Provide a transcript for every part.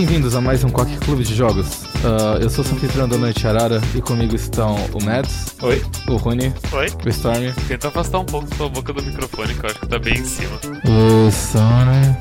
Bem-vindos a mais um Quack Clube de Jogos. Uh, eu sou o anfitrião da Noite Arara e comigo estão o Mads. Oi. O Rony. Oi. O Storm. Tenta afastar um pouco sua boca do microfone, que eu acho que tá bem em cima. O Storm.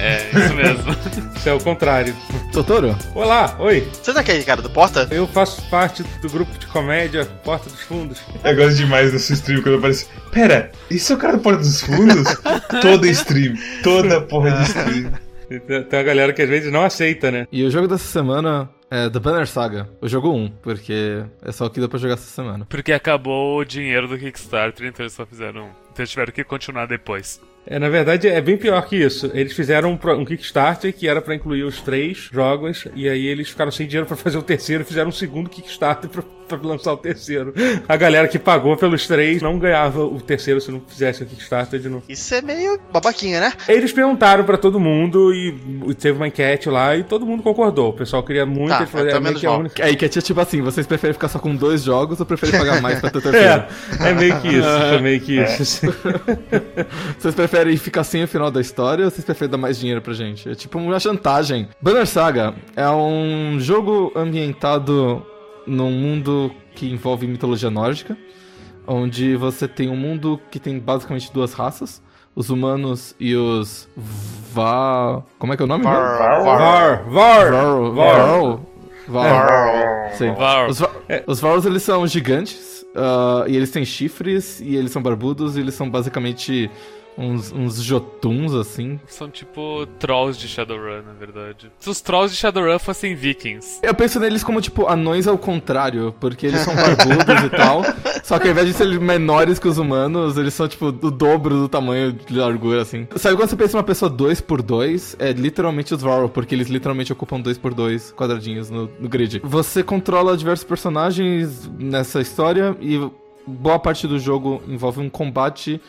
É, isso mesmo. Isso é o contrário. Totoro. Olá, oi. Você tá aquele cara do Porta? Eu faço parte do grupo de comédia Porta dos Fundos. Eu gosto demais dessa stream quando aparece. Pera, isso é o cara do Porta dos Fundos? Toda stream. Toda porra de stream. Tem uma galera que às vezes não aceita, né? E o jogo dessa semana é The Banner Saga, o jogo 1, porque é só o que dá pra jogar essa semana. Porque acabou o dinheiro do Kickstarter, então eles só fizeram. Então eles tiveram que continuar depois. É, na verdade, é bem pior que isso. Eles fizeram um, um Kickstarter que era pra incluir os três jogos, e aí eles ficaram sem dinheiro pra fazer o terceiro e fizeram um segundo Kickstarter pra, pra lançar o terceiro. A galera que pagou pelos três não ganhava o terceiro se não fizesse o Kickstarter de novo. Isso é meio babaquinha, né? Eles perguntaram pra todo mundo e teve uma enquete lá e todo mundo concordou. O pessoal queria muito, Tá, eles falaram, então é meio que a única. Aí que é tipo assim, vocês preferem ficar só com dois jogos ou preferem pagar mais pra ter o terceiro? É, é meio que isso, é meio que isso. Vocês preferem ficar sem o final da história ou vocês preferem dar mais dinheiro pra gente? É tipo uma chantagem. Banner Saga é um jogo ambientado num mundo que envolve mitologia nórdica, onde você tem um mundo que tem basicamente duas raças, os humanos e os Va... Como é que é o nome? Var- Var, var, var. Varl. Varl. Sim. Varl. Os, Va os Varls, eles são gigantes, ah, e eles têm chifres, e eles são barbudos, e eles são basicamente uns, uns jotuns, assim. São tipo trolls de Shadowrun, na verdade. Se os trolls de Shadowrun fossem vikings. Eu penso neles como, tipo, anões ao contrário, porque eles são barbudos e tal, só que ao invés de serem menores que os humanos, eles são, tipo, o dobro do tamanho de largura, assim. Sabe quando você pensa em uma pessoa 2x2, é literalmente os Varl, porque eles literalmente ocupam 2x2 quadradinhos no, no grid. Você controla diversos personagens nessa história e boa parte do jogo envolve um combate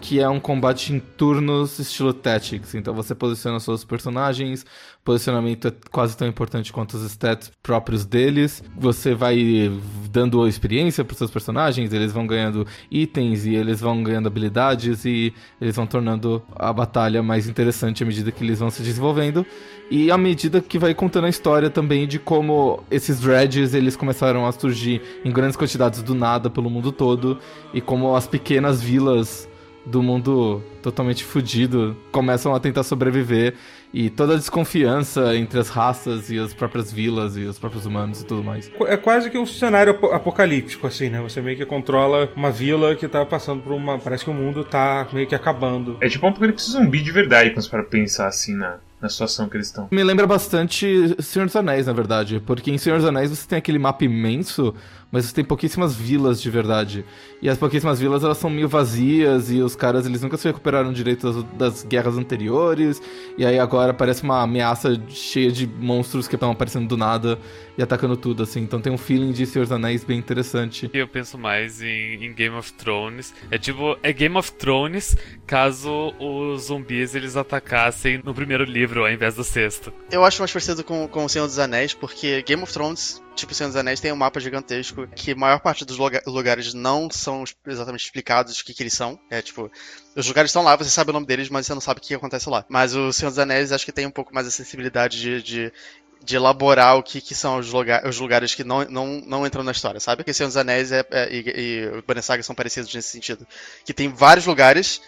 que é um combate em turnos estilo Tactics. Então você posiciona seus personagens, posicionamento é quase tão importante quanto os stats próprios deles. Você vai dando experiência para seus personagens, eles vão ganhando itens e eles vão ganhando habilidades e eles vão tornando a batalha mais interessante à medida que eles vão se desenvolvendo. E à medida que vai contando a história também de como esses dredges eles começaram a surgir em grandes quantidades do nada pelo mundo todo e como as pequenas vilas do mundo totalmente fudido começam a tentar sobreviver e toda a desconfiança entre as raças e as próprias vilas e os próprios humanos e tudo mais. É quase que um cenário apo- apocalíptico, assim, né? Você meio que controla uma vila que tá passando por uma. Parece que o mundo tá meio que acabando. É tipo um apocalipse zumbi de verdade, quando você para pensar assim na, na situação que eles estão. Me lembra bastante Senhor dos Anéis, na verdade, porque em Senhor dos Anéis você tem aquele mapa imenso, mas você tem pouquíssimas vilas de verdade. E as pouquíssimas vilas elas são meio vazias e os caras eles nunca se recuperaram direito das, das guerras anteriores. E aí agora parece uma ameaça cheia de monstros que estão aparecendo do nada e atacando tudo assim. Então tem um feeling de Senhor dos Anéis bem interessante. E eu penso mais em, em Game of Thrones. É tipo, é Game of Thrones caso os zumbis eles atacassem no primeiro livro ao invés do sexto. Eu acho mais parecido com, com o Senhor dos Anéis, porque Game of Thrones, tipo Senhor dos Anéis, tem um mapa gigantesco que a maior parte dos lugar- lugares não são exatamente explicados o que, que eles são. É tipo, os lugares estão lá, você sabe o nome deles, mas você não sabe o que acontece lá. Mas o Senhor dos Anéis acho que tem um pouco mais a sensibilidade de. de de elaborar o que, que são os, lugar, os lugares que não, não, não entram na história, sabe? Porque Senhor dos Anéis é, é- e, e o Banner Saga são parecidos nesse sentido. Que tem vários lugares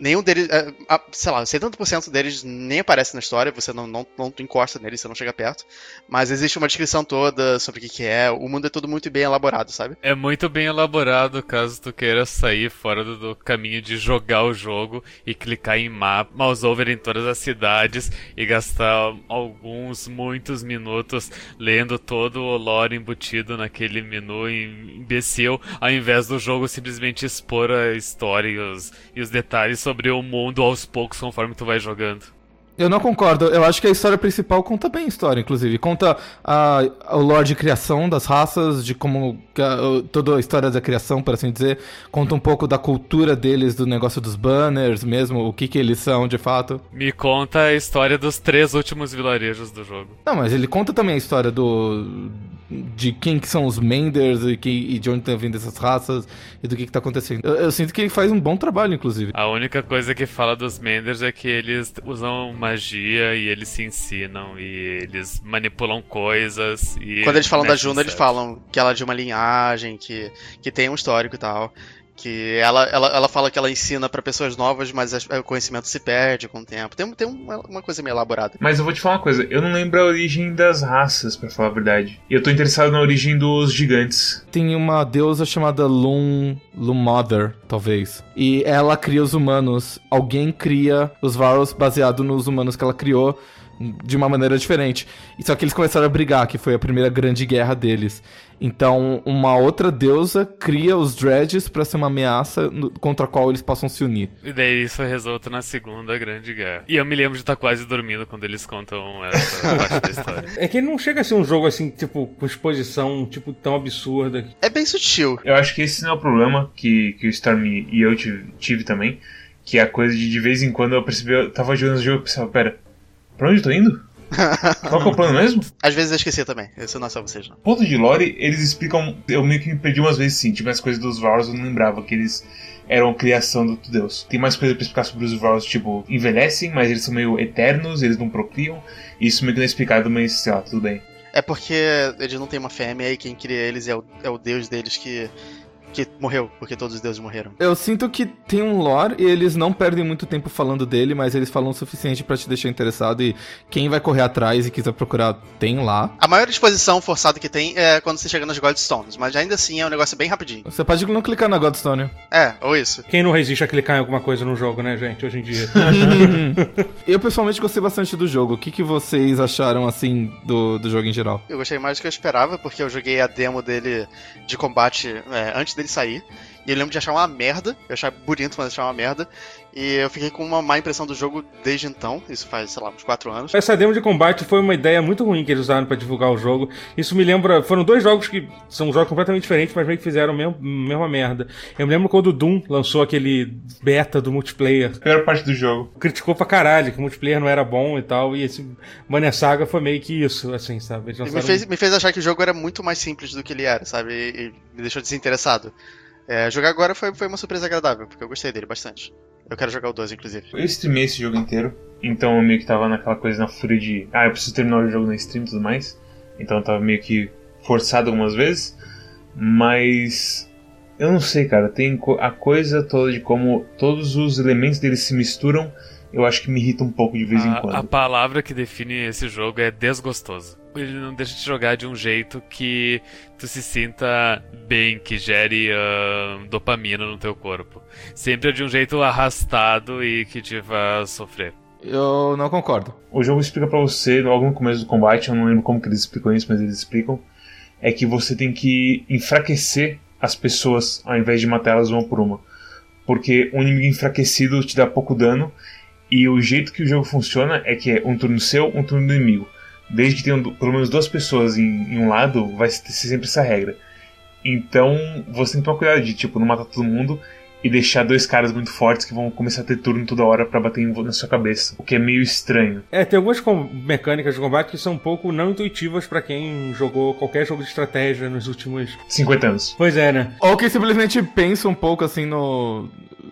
Nenhum deles, é, sei lá, 70% deles nem aparece na história, você não, não, não encosta neles, você não chega perto. Mas existe uma descrição toda sobre o que, que é, o mundo é tudo muito bem elaborado, sabe? É muito bem elaborado caso tu queira sair fora do, do caminho de jogar o jogo e clicar em mapa, mouse over em todas as cidades e gastar alguns, muitos minutos lendo todo o lore embutido naquele menu imbecil, ao invés do jogo simplesmente expor a história e os, e os detalhes sobre o mundo aos poucos conforme tu vai jogando. Eu não concordo. Eu acho que a história principal conta bem a história, inclusive. Conta a, o lore de criação das raças, de como a- toda a história da criação, por assim dizer. Conta um pouco da cultura deles, do negócio dos banners mesmo, o que, que eles são de fato. Me conta a história dos três últimos vilarejos do jogo. Não, mas ele conta também a história do de quem que são os Menders e, que, e de onde estão vindo essas raças e do que, que tá acontecendo. Eu, eu, sinto que ele faz um bom trabalho, inclusive. A única coisa que fala dos Menders é que eles usam magia e eles se ensinam e eles manipulam coisas. E Quando eles falam da Juna, eles falam que ela é de uma linhagem, que, que tem um histórico e tal. Que ela, ela, ela fala que ela ensina pra pessoas novas, mas as- o conhecimento se perde com o tempo. Tem, tem uma, uma coisa meio elaborada. Mas eu vou te falar uma coisa, eu não lembro a origem das raças, pra falar a verdade. E eu tô interessado na origem dos gigantes. Tem uma deusa chamada Lum, Lum Mother, talvez. E ela cria os humanos. Alguém cria os Varus baseado nos humanos que ela criou de uma maneira diferente. E só que eles começaram a brigar, que foi a primeira grande guerra deles. Então, uma outra deusa cria os Dreads pra ser uma ameaça no- contra a qual eles possam se unir. E daí isso resulta na Segunda Grande Guerra. E eu me lembro de estar quase dormindo quando eles contam essa parte da história. É que ele não chega a ser um jogo assim, tipo, com exposição, tipo, tão absurda. É bem sutil. Eu acho que esse não é o problema que, que o Storm e eu tive, tive também. Que é a coisa de de vez em quando eu percebi, eu tava jogando o jogo e pensava, pera, pra onde eu tô indo? Qual que é o plano mesmo? Às vezes eu esqueci também. Isso não é só vocês, não. Ponto de lore, eles explicam. Eu meio que me perdi umas vezes sim. Tipo, as coisas dos Vars eu não lembrava que eles eram criação do Deus. Tem mais coisa pra explicar sobre os Vars, tipo, envelhecem, mas eles são meio eternos, eles não procriam. Isso meio que não é explicado, mas sei lá, tudo bem. É porque eles não têm uma fêmea e quem cria eles é o, é o deus deles que, que morreu, porque todos os deuses morreram. Eu sinto que tem um lore e eles não perdem muito tempo falando dele, mas eles falam o suficiente pra te deixar interessado e quem vai correr atrás e quiser procurar tem lá. A maior exposição forçada que tem é quando você chega nas Godstones, mas ainda assim é um negócio bem rapidinho. Você pode não clicar na Godstone. É, ou isso. Quem não resiste a clicar em alguma coisa no jogo, né, gente, hoje em dia? Eu pessoalmente gostei bastante do jogo. O que, que vocês acharam assim do, do jogo em geral? Eu gostei mais do que eu esperava, porque eu joguei a demo dele de combate é, antes dele sair. E eu lembro de achar uma merda. Eu achava bonito, mas achava uma merda. E eu fiquei com uma má impressão do jogo desde então. Isso faz, sei lá, uns 4 anos. Essa demo de combate foi uma ideia muito ruim que eles usaram pra divulgar o jogo. Isso me lembra. Foram dois jogos que são jogos completamente diferentes, mas meio que fizeram a mesma, mesma merda. Eu me lembro quando o Doom lançou aquele beta do multiplayer. Pior parte do jogo. Criticou pra caralho que o multiplayer não era bom e tal. E esse Banner Saga foi meio que isso, assim, sabe? E me lançaram- fez, me fez achar que o jogo era muito mais simples do que ele era, sabe? E, e me deixou desinteressado. É, jogar agora foi, foi uma surpresa agradável, porque eu gostei dele bastante. Eu quero jogar o 2, inclusive. Eu streamei esse jogo inteiro, então eu meio que tava naquela coisa na fúria de. Ah, eu preciso terminar o jogo na stream e tudo mais. Então eu tava meio que forçado algumas vezes. Mas. Eu não sei, cara. Tem a coisa toda de como todos os elementos dele se misturam. Eu acho que me irrita um pouco de vez em A, a quando. palavra que define esse jogo é desgostoso. Ele não deixa de jogar de um jeito que tu se sinta bem, que gere ah, dopamina no teu corpo. Sempre é de um jeito arrastado e que te faz sofrer. Eu não concordo. O jogo explica pra você, logo no começo do combate, eu não lembro como que eles explicam isso, mas eles explicam. É que você tem que enfraquecer as pessoas ao invés de matar elas uma por uma. Porque um inimigo enfraquecido te dá pouco dano. E o jeito que o jogo funciona é que é um turno seu, um turno do inimigo. Desde que tenham pelo menos duas pessoas em, em um lado, vai ser sempre essa regra. Então você tem que tomar cuidado de tipo, não matar todo mundo e deixar dois caras muito fortes que vão começar a ter turno toda hora pra bater na sua cabeça. O que é meio estranho. É, tem algumas com- mecânicas de combate que são um pouco não intuitivas pra quem jogou qualquer jogo de estratégia nos últimos. 50 anos. Pois é, né? Ou que simplesmente pensa um pouco assim no.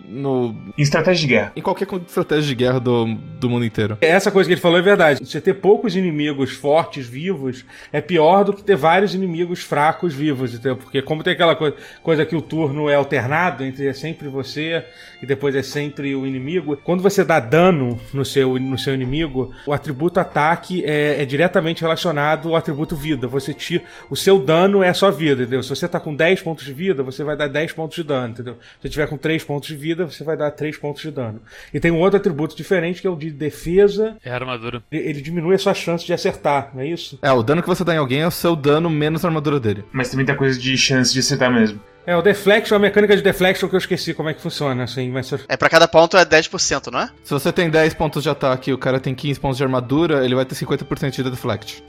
no. Em estratégia de guerra. em qualquer estratégia de guerra do, do mundo inteiro. Essa coisa que ele falou é verdade. Você ter poucos inimigos fortes vivos é pior do que ter vários inimigos fracos vivos, entendeu? Porque como tem aquela coisa, que o turno é alternado, entre é sempre você e depois é sempre o inimigo. Quando você dá dano no seu, no seu inimigo, o atributo ataque é, é diretamente relacionado ao atributo vida. Você tira, o seu dano é a sua vida, entendeu? Se você tá com 10 pontos de vida, você vai dar 10 pontos de dano, entendeu? Se você tiver com 3 pontos de vida, você vai dar 3 pontos de dano. E tem um outro atributo diferente que é o de defesa É a armadura. ele ele diminui a sua chance de acertar, não é isso? É, o dano que você dá em alguém é o seu dano menos a armadura dele. Mas também tem a coisa de chance de acertar mesmo. É, o deflection, a mecânica de deflection que eu esqueci como é que funciona, assim, mas... É, pra cada ponto é 10%, não é? Se você tem 10 pontos de ataque e o cara tem 15 pontos de armadura, ele vai ter 50% de deflect.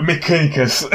Mecânicas.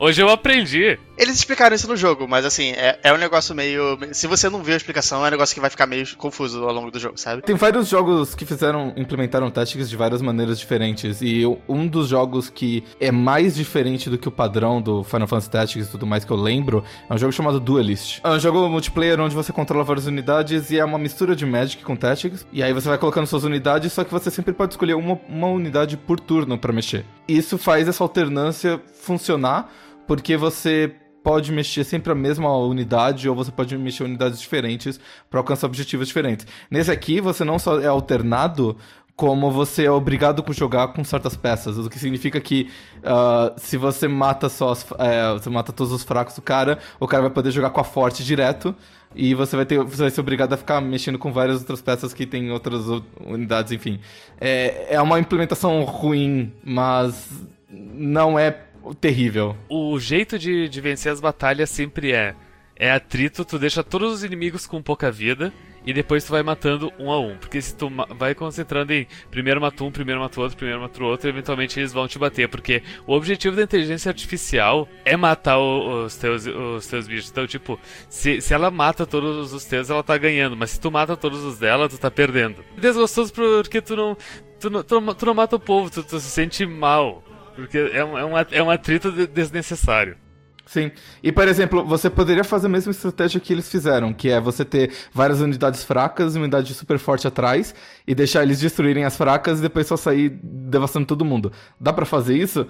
Hoje eu aprendi. Eles explicaram isso no jogo, mas assim, é, é um negócio meio. Se você não viu a explicação, é um negócio que vai ficar meio confuso ao longo do jogo, sabe? Tem vários jogos que fizeram, implementaram Tactics de várias maneiras diferentes. E um dos jogos que é mais diferente do que o padrão do Final Fantasy Tactics e tudo mais que eu lembro é um jogo chamado Duelist. É um jogo multiplayer onde você controla várias unidades e é uma mistura de Magic com Tactics. E aí você vai colocando suas unidades, só que você sempre pode escolher uma, uma unidade por turno pra mexer. Isso faz essa alternância funcionar, porque você pode mexer sempre a mesma unidade ou você pode mexer unidades diferentes para alcançar objetivos diferentes. Nesse aqui, você não só é alternado, como você é obrigado a jogar com certas peças, o que significa que ah, se você mata só as, é, você mata todos os fracos do cara, o cara vai poder jogar com a forte direto e você vai ter você vai ser obrigado a ficar mexendo com várias outras peças que tem outras unidades, enfim. É, é uma implementação ruim, mas não é terrível. O jeito de, de vencer as batalhas sempre é é atrito, tu deixa todos os inimigos com pouca vida e depois tu vai matando um a um. Porque se tu vai concentrando em primeiro mata um, primeiro mata outro, primeiro mata outro, eventualmente eles vão te bater. Porque o objetivo da inteligência artificial é matar os, teus, os teus bichos. Então, tipo, se, se ela mata todos os teus, ela tá ganhando. Mas se tu mata todos os dela, tu tá perdendo. É desgostoso porque tu não. Tu não, tu não, tu não mata o povo, tu, tu se sente mal. Porque é um, é um, é um atrito de- desnecessário. Sim. E, por exemplo, você poderia fazer a mesma estratégia que eles fizeram, que é você ter várias unidades fracas e unidade super forte atrás, e deixar eles destruírem as fracas e depois só sair devastando todo mundo. Dá pra fazer isso?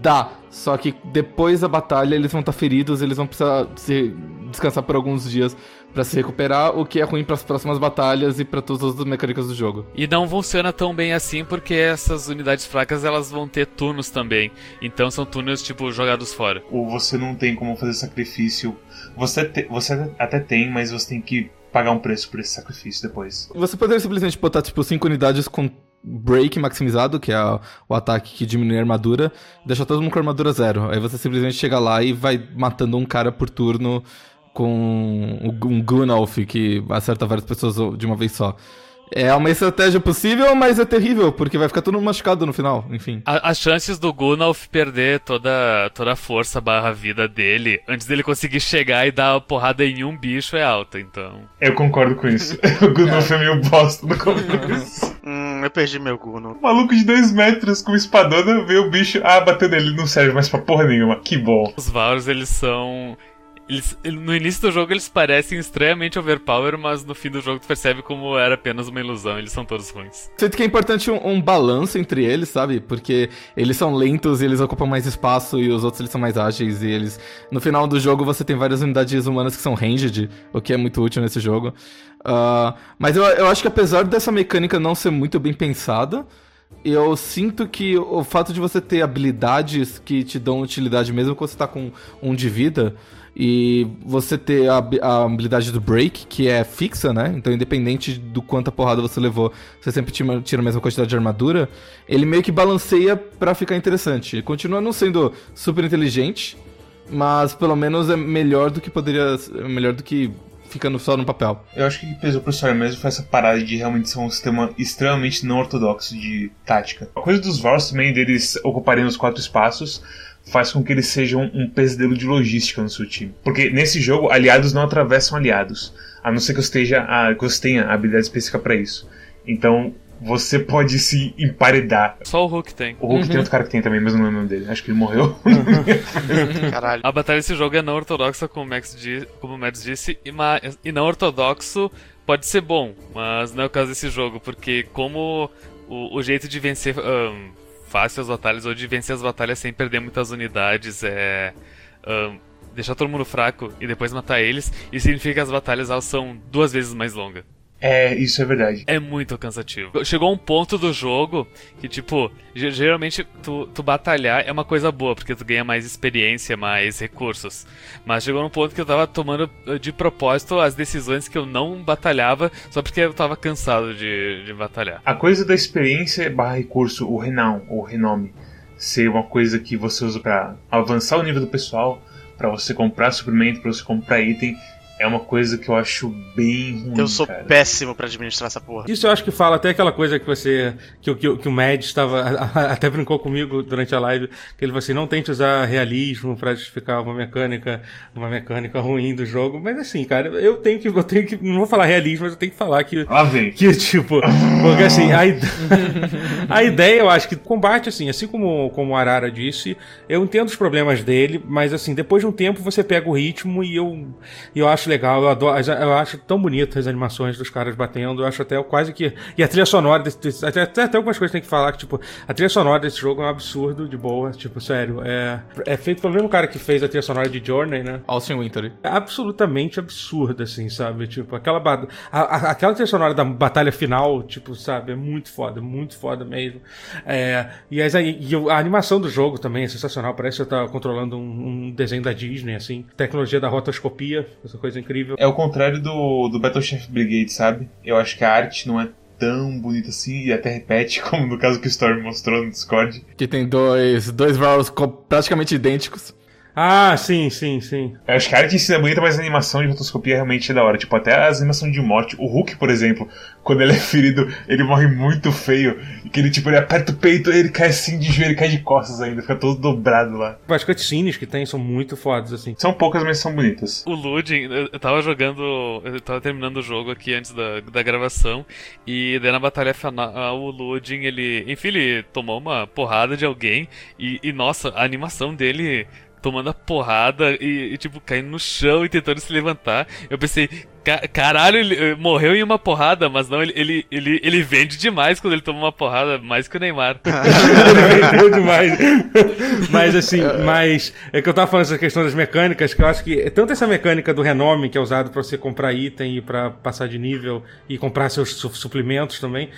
Dá. Só que depois da batalha eles vão estar feridos, eles vão precisar se descansar por alguns dias pra se recuperar, o que é ruim pras próximas batalhas e pra todas as outras mecânicas do jogo. E não funciona tão bem assim porque essas unidades fracas elas vão ter turnos também. Então são turnos tipo jogados fora. Ou você não tem como fazer sacrifício. Você, te- você até tem, mas você tem que pagar um preço por esse sacrifício depois. Você poderia simplesmente botar, tipo, 5 unidades com break maximizado, que é o ataque que diminui a armadura, deixar todo mundo com armadura zero. Aí você simplesmente chega lá e vai matando um cara por turno com um Gunalf que acerta várias pessoas de uma vez só. É uma estratégia possível, mas é terrível, porque vai ficar todo machucado no final, enfim. A- as chances do Gunalf perder toda, toda a força barra vida dele antes dele conseguir chegar e dar uma porrada em um bicho é alta, então. Eu concordo com isso. o Gunolf é meio bosta no começo. Hum, eu perdi meu Guno. Um maluco de 2 metros com espadona, vê o bicho, ah, bateu nele, não serve mais pra porra nenhuma. Que bom. Os Vaurs, eles são. Eles, ele- no início do jogo eles parecem estranhamente overpower, mas no fim do jogo tu percebe como era apenas uma ilusão, eles são todos ruins. Sinto que é importante um, um balanço entre eles, sabe? Porque eles são lentos e eles ocupam mais espaço e os outros eles são mais ágeis e eles... No final do jogo você tem várias unidades humanas que são ranged, o que é muito útil nesse jogo. Ah, mas eu, eu acho que apesar dessa mecânica não ser muito bem pensada, eu sinto que o fato de você ter habilidades que te dão utilidade mesmo quando você tá com um de vida e você ter a, a habilidade do break, que é fixa, né? Então, independente do quanta porrada você levou, você sempre tira a mesma quantidade de armadura. Ele meio que balanceia pra ficar interessante. Ele Continua não sendo super inteligente, mas pelo menos é melhor do que poderia. é melhor do que ficando só no papel. Eu acho que o que pesou pro história mesmo foi essa parada de realmente ser um sistema extremamente não ortodoxo de tática. A coisa dos Vars também, deles ocuparem os quatro espaços, faz com que eles sejam um pesadelo de logística no seu time. Porque nesse jogo, aliados não atravessam aliados, a não ser que você, esteja, a, que você tenha a habilidade específica pra isso. Então, você pode se emparedar. Só o Hulk tem. O Hulk tem outro cara que tem também, mas não lembro o nome dele. Acho que ele morreu. Caralho. A batalha desse jogo é não ortodoxa, como o Max, di- como o Mads disse, e, e não ortodoxo pode ser bom, mas não é o caso desse jogo, porque como o, o jeito de vencer ahn, fácil as batalhas, ou de vencer as batalhas sem perder muitas unidades, é ahn, deixar todo mundo fraco e depois matar eles, isso significa que as batalhas elas são duas vezes mais longas. É, isso é verdade. É muito cansativo. Chegou um ponto do jogo que, tipo, ge- geralmente tu, tu batalhar é uma coisa boa, porque tu ganha mais experiência, mais recursos. Mas chegou num ponto que eu tava tomando eh, de propósito as decisões que eu não batalhava só porque eu tava cansado de, de batalhar. A coisa da experiência barra recurso, o renown ou renome, ser uma coisa que você usa pra avançar o nível do pessoal, pra você comprar suprimento, pra você comprar item, é uma coisa que eu acho bem ruim. Eu sou cara. péssimo pra administrar essa porra. Isso eu acho que fala até aquela coisa que você. que, o- que, o- que o Mad estava. até brincou comigo durante a live, que ele falou assim: não tente usar realismo pra justificar uma mecânica, uma mecânica ruim do jogo. Mas assim, cara, eu tenho que. Eu tenho que. Não vou falar realismo, mas eu tenho que falar que. Lá vem. Que tipo, porque assim, a, ide- a ideia eu acho que combate, assim, assim como, como o Arara disse, eu entendo os problemas dele, mas assim, depois de um tempo você pega o ritmo e eu, e eu acho legal, eu adoro, eu acho tão bonitas as animações dos caras batendo, eu acho até quase que. E a trilha sonora desse, desse- até, até, algumas coisas tem que falar que, tipo, a trilha sonora desse jogo é um absurdo de boa, tipo, sério. É, é feito pelo mesmo cara que fez a trilha sonora de Journey, né? Austin Winter. É absolutamente absurda, assim, sabe? Tipo, aquela, a- a- aquela trilha sonora da batalha final, tipo, sabe? É muito foda, muito foda mesmo. É, e, as- e a animação do jogo também é sensacional. Parece que você tá controlando um, um desenho da Disney, assim. Tecnologia da rotoscopia, essa coisa incrível. É o contrário do, do Battle Chef Brigade, sabe? Eu acho que a arte não é tão bonita assim e até repete, como no caso que o Storm mostrou no Discord. Que tem dois, dois Varus praticamente idênticos. Ah, sim, sim, sim. Eu acho que a arte em si é bonita, mas a animação de rotoscopia realmente é da hora. Tipo, até as animações de morte. O Hulk, por exemplo, quando ele é ferido, ele morre muito feio. E que ele, tipo, ele aperta o peito, ele cai assim de joelho, ele cai de costas ainda, fica todo dobrado lá. As cutscenes que tem são muito fodas, assim. São poucas, mas são bonitas. O Ludin, eu eu tava jogando. Eu tava terminando o jogo aqui antes da, da gravação. E daí na batalha final, o Ludin, ele. Enfim, ele tomou uma porrada de alguém. E, e, nossa, a animação dele tomando a porrada e, e, tipo, caindo no chão e tentando se levantar. Eu pensei, "Ca- caralho, ele eh, morreu em uma porrada, mas não, ele, ele, ele, ele vende demais quando ele toma uma porrada, mais que o Neymar. Ele vendeu demais. mas assim, mas é que eu tava falando essa questão das mecânicas, que eu acho que tanto essa mecânica do renome, que é usado pra você comprar item e pra passar de nível e comprar seus su- suplementos também,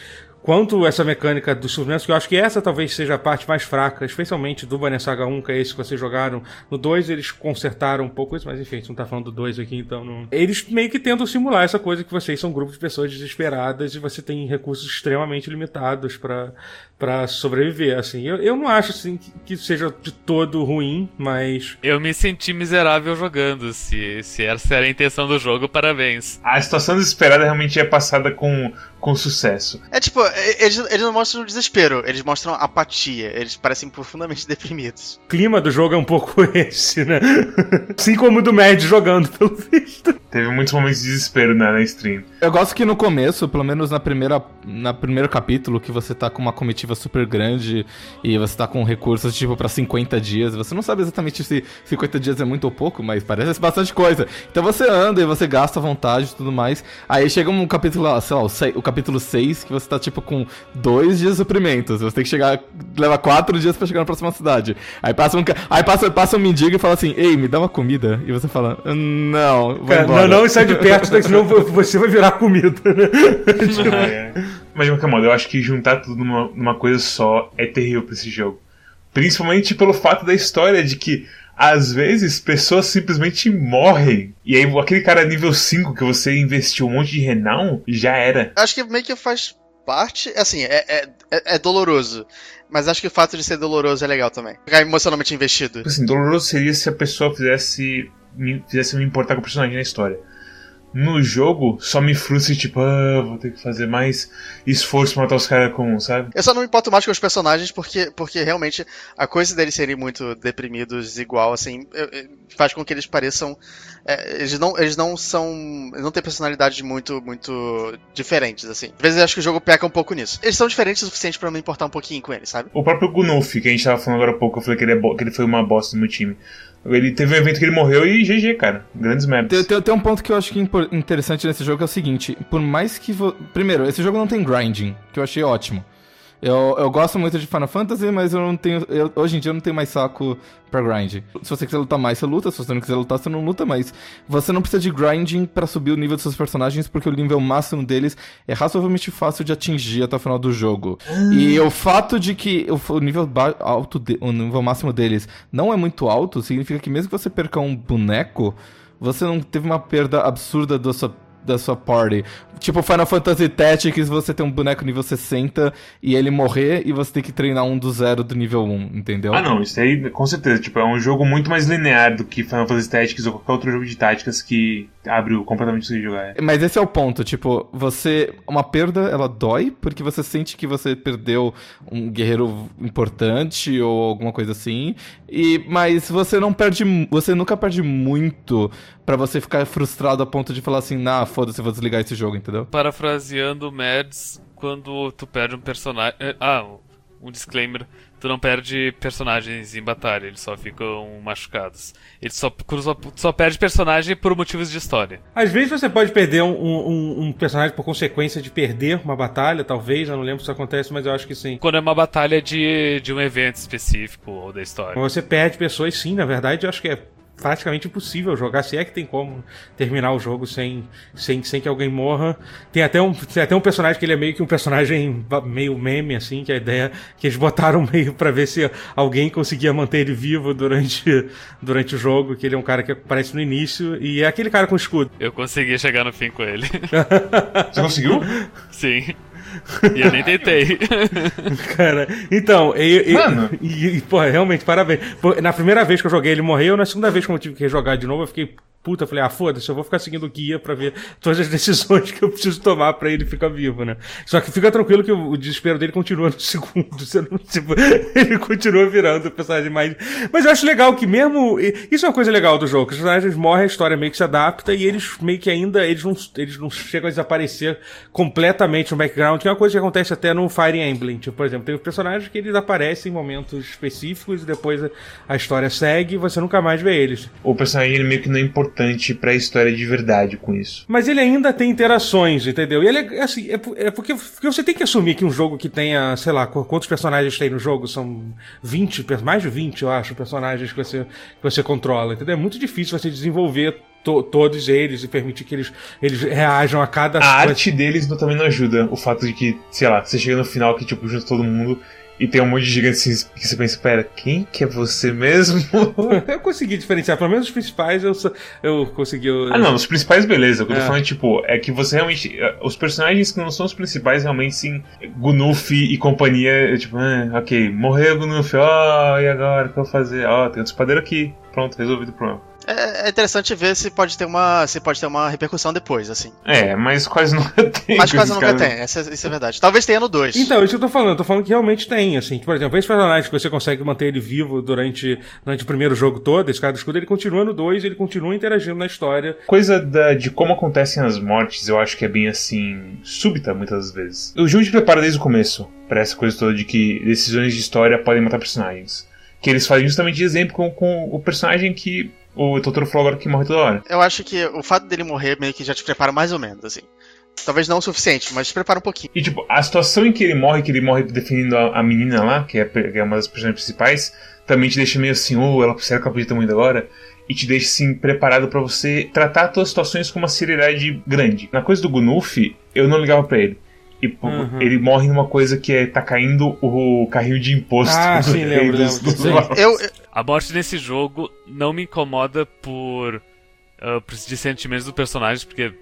quanto essa mecânica dos suplementos, que eu acho que essa talvez seja a parte mais fraca, especialmente do Banner Saga 1, que é esse que vocês jogaram. No 2 eles consertaram um pouco isso, mas enfim, a gente não tá falando do 2 aqui, então não... Eles meio que tentam simular essa coisa que vocês são um grupo de pessoas desesperadas e você tem recursos extremamente limitados pra para sobreviver, assim. Eu, eu não acho, assim, que, que seja de todo ruim, mas... Eu me senti miserável jogando. Se, se essa era a intenção do jogo, parabéns. A situação desesperada realmente é passada com, com sucesso. É tipo, eles, eles não mostram desespero, eles mostram apatia. Eles parecem profundamente deprimidos. O clima do jogo é um pouco esse, né? assim como o do Mad jogando, pelo visto. Teve muitos momentos de desespero né, na stream. Eu gosto que no começo, pelo menos na primeira, na primeiro capítulo, que você tá com uma comitiva super grande e você tá com recursos tipo pra 50 dias, você não sabe exatamente se 50 dias é muito ou pouco, mas parece bastante coisa. Então você anda e você gasta à vontade e tudo mais. Aí chega um capítulo, lá, sei lá, o, capítulo 6, que você tá tipo com dois dias de suprimentos. Você tem que chegar, leva quatro dias pra chegar na próxima cidade. Aí passa um, aí passa, passa um mendigo e fala assim: Ei, me dá uma comida. E você fala: Não, vai Cara, embora. não, não sai de perto, senão você vai virar comida, né? É. Mas de qualquer modo, eu acho que juntar tudo numa, numa coisa só é terrível pra esse jogo. Principalmente pelo fato da história de que às vezes pessoas simplesmente morrem. E aí aquele cara nível 5 que você investiu um monte de renown já era. Acho que meio que faz parte. Assim, é, é, é- é doloroso. Mas acho que o fato de ser doloroso é legal também. Ficar emocionalmente investido. Tipo Assim, doloroso seria se a pessoa fizesse me, fizesse me importar com o personagem na história. No jogo, só me frustra, tipo, ah, vou ter que fazer mais esforço pra matar os caras comuns, sabe? Eu só não me importo mais com os personagens porque, porque realmente a coisa deles serem muito deprimidos igual, assim, faz com que eles pareçam. É, eles, não, eles não são. Eles não têm personalidades muito, muito diferentes, assim. Às vezes eu acho que o jogo peca um pouco nisso. Eles são diferentes o suficiente pra eu me importar um pouquinho com eles, sabe? O próprio Gunulf, que a gente tava falando agora há pouco, eu falei que ele, é que ele foi uma bosta no meu time. Ele teve um evento que ele morreu e GG, cara. Grandes Tem, merdas. tem, tem um ponto que eu acho que é interessante nesse jogo que é o seguinte: por mais que. vo- Primeiro, esse jogo não tem grinding, que eu achei ótimo. Eu, eu gosto muito de Final Fantasy, mas eu não tenho. eu- hoje em dia eu não tenho mais saco pra grind. Se você quiser lutar mais, você luta. Se você não quiser lutar, você não luta, mas você não precisa de grinding pra subir o nível dos seus personagens, porque o nível máximo deles é razoavelmente fácil de atingir até o final do jogo. E o fato de que o, nível alto, de- o nível máximo deles não é muito alto, significa que mesmo que você perca um boneco, você não teve uma perda absurda da sua, da sua party. Tipo Final Fantasy Tactics, você tem um boneco nível 60 e ele morrer e você tem que treinar um do zero do nível 1, entendeu? Ah, não, isso aí com certeza. Tipo, é um jogo muito mais linear do que Final Fantasy Tactics ou qualquer outro jogo de táticas que abre o completamente sem jogar. É. Mas esse é o ponto, tipo, você. Uma perda, ela dói, porque você sente que você perdeu um guerreiro importante ou alguma coisa assim. E, mas você não perde. Você nunca perde muito para você ficar frustrado a ponto de falar assim, nah, foda-se, vou desligar esse jogo, entendeu? Parafraseando o Mads, quando tu perde um personagem. Ah, um disclaimer tu não perde personagens em batalha, eles só ficam machucados. Eles só, só, só perde personagem por motivos de história. Às vezes você pode perder um, um, um, personagem por consequência de perder uma batalha, talvez, eu não lembro se isso acontece, mas eu acho que sim. Quando é uma batalha de, de um evento específico ou da história. Quando você perde pessoas, sim, na verdade, eu acho que é praticamente impossível jogar, se é que tem como terminar o jogo sem, sem, sem que alguém morra. Tem até, um, tem até um personagem que ele é meio que um personagem meio meme, assim, que a ideia que eles botaram meio para ver se alguém conseguia manter ele vivo durante, durante o jogo, que ele é um cara que aparece no início, e é aquele cara com escudo. Eu consegui chegar no fim com ele. Você conseguiu? Sim. E eu nem tentei. Cara, então, e, e, e, pô, realmente, parabéns. Na primeira vez que eu joguei, ele morreu. Na segunda vez que eu tive que jogar de novo, eu fiquei puta, eu falei, ah, foda-se, eu vou ficar seguindo o guia pra ver todas as decisões que eu preciso tomar pra ele ficar vivo, né? Só que fica tranquilo que o, desespero dele continua no segundo, não, tipo, ele continua virando o personagem mais... Mas eu acho legal que mesmo... Isso é uma coisa legal do jogo, que os personagens morrem, a história meio que se adapta e eles meio que ainda, eles não, eles não chegam a desaparecer completamente no background, que é uma coisa que acontece até no Fire Emblem, tipo, por exemplo, tem os personagens que eles aparecem em momentos específicos e depois a, história segue e você nunca mais vê eles. O personagem meio que não importa importante para a história de verdade com isso. Mas ele ainda tem interações, entendeu? E ele é assim, é, é porque, porque, você tem que assumir que um jogo que tenha, sei lá, quantos personagens tem no jogo? São 20, mais de 20, eu acho, personagens que você, que você controla, entendeu? É muito difícil você desenvolver to, todos eles e permitir que eles, eles reajam a cada... A arte deles também não ajuda. O fato de que, sei lá, você chega no final que, tipo, junta todo mundo e tem um monte de gigantes que você pensa, pera, quem que é você mesmo? eu consegui diferenciar, pelo menos os principais eu, eu consegui. Eu... Ah, não, os principais, beleza. O que eu tô é. falando, tipo, é que você realmente. Eh, os personagens que não são os principais, realmente, sim. Gunuf e companhia, tipo, ah, ok, morreu Gunuf, ó, oh, e agora? O que eu vou fazer? Ó, oh, tem um espadeiro aqui. Pronto, resolvido o problema. É, é, interessante ver se pode ter uma, se pode ter uma repercussão depois, assim. É, mas quase nunca tem. Mas quase nunca tem, essa, isso é verdade. Talvez tenha no 2. Então, isso que eu tô falando, eu tô falando que realmente tem, assim. Por exemplo, esse personagem que você consegue manter ele vivo durante, durante o primeiro jogo todo, esse cara do escudo, ele continua no 2, ele continua interagindo na história. Coisa da, de como acontecem as mortes, eu acho que é bem assim, súbita muitas vezes. O jogo te prepara desde o começo para essa coisa toda de que decisões de história podem matar personagens. Que eles fazem justamente de exemplo com, com o personagem que o Totoro falou agora que morre toda hora. Eu acho que o fato dele morrer meio que já te prepara mais ou menos, assim. Talvez não o suficiente, mas te prepara um pouquinho. E tipo, a situação em que ele morre, que ele morre defendendo a, a menina lá, que é, que é, uma das personagens principais, também te deixa meio assim, oh, ela, será que ela podia ter morrido agora? E te deixa assim, preparado para você tratar as situações com uma seriedade grande. Na coisa do Gunuf, eu não ligava para ele. E uhum. ele morre numa coisa que é tá caindo o carrinho de imposto. Ah, sim, lembro, dos, lembro. Dos eu, eu... A morte nesse jogo não me incomoda por uh, de sentimentos do personagem, porque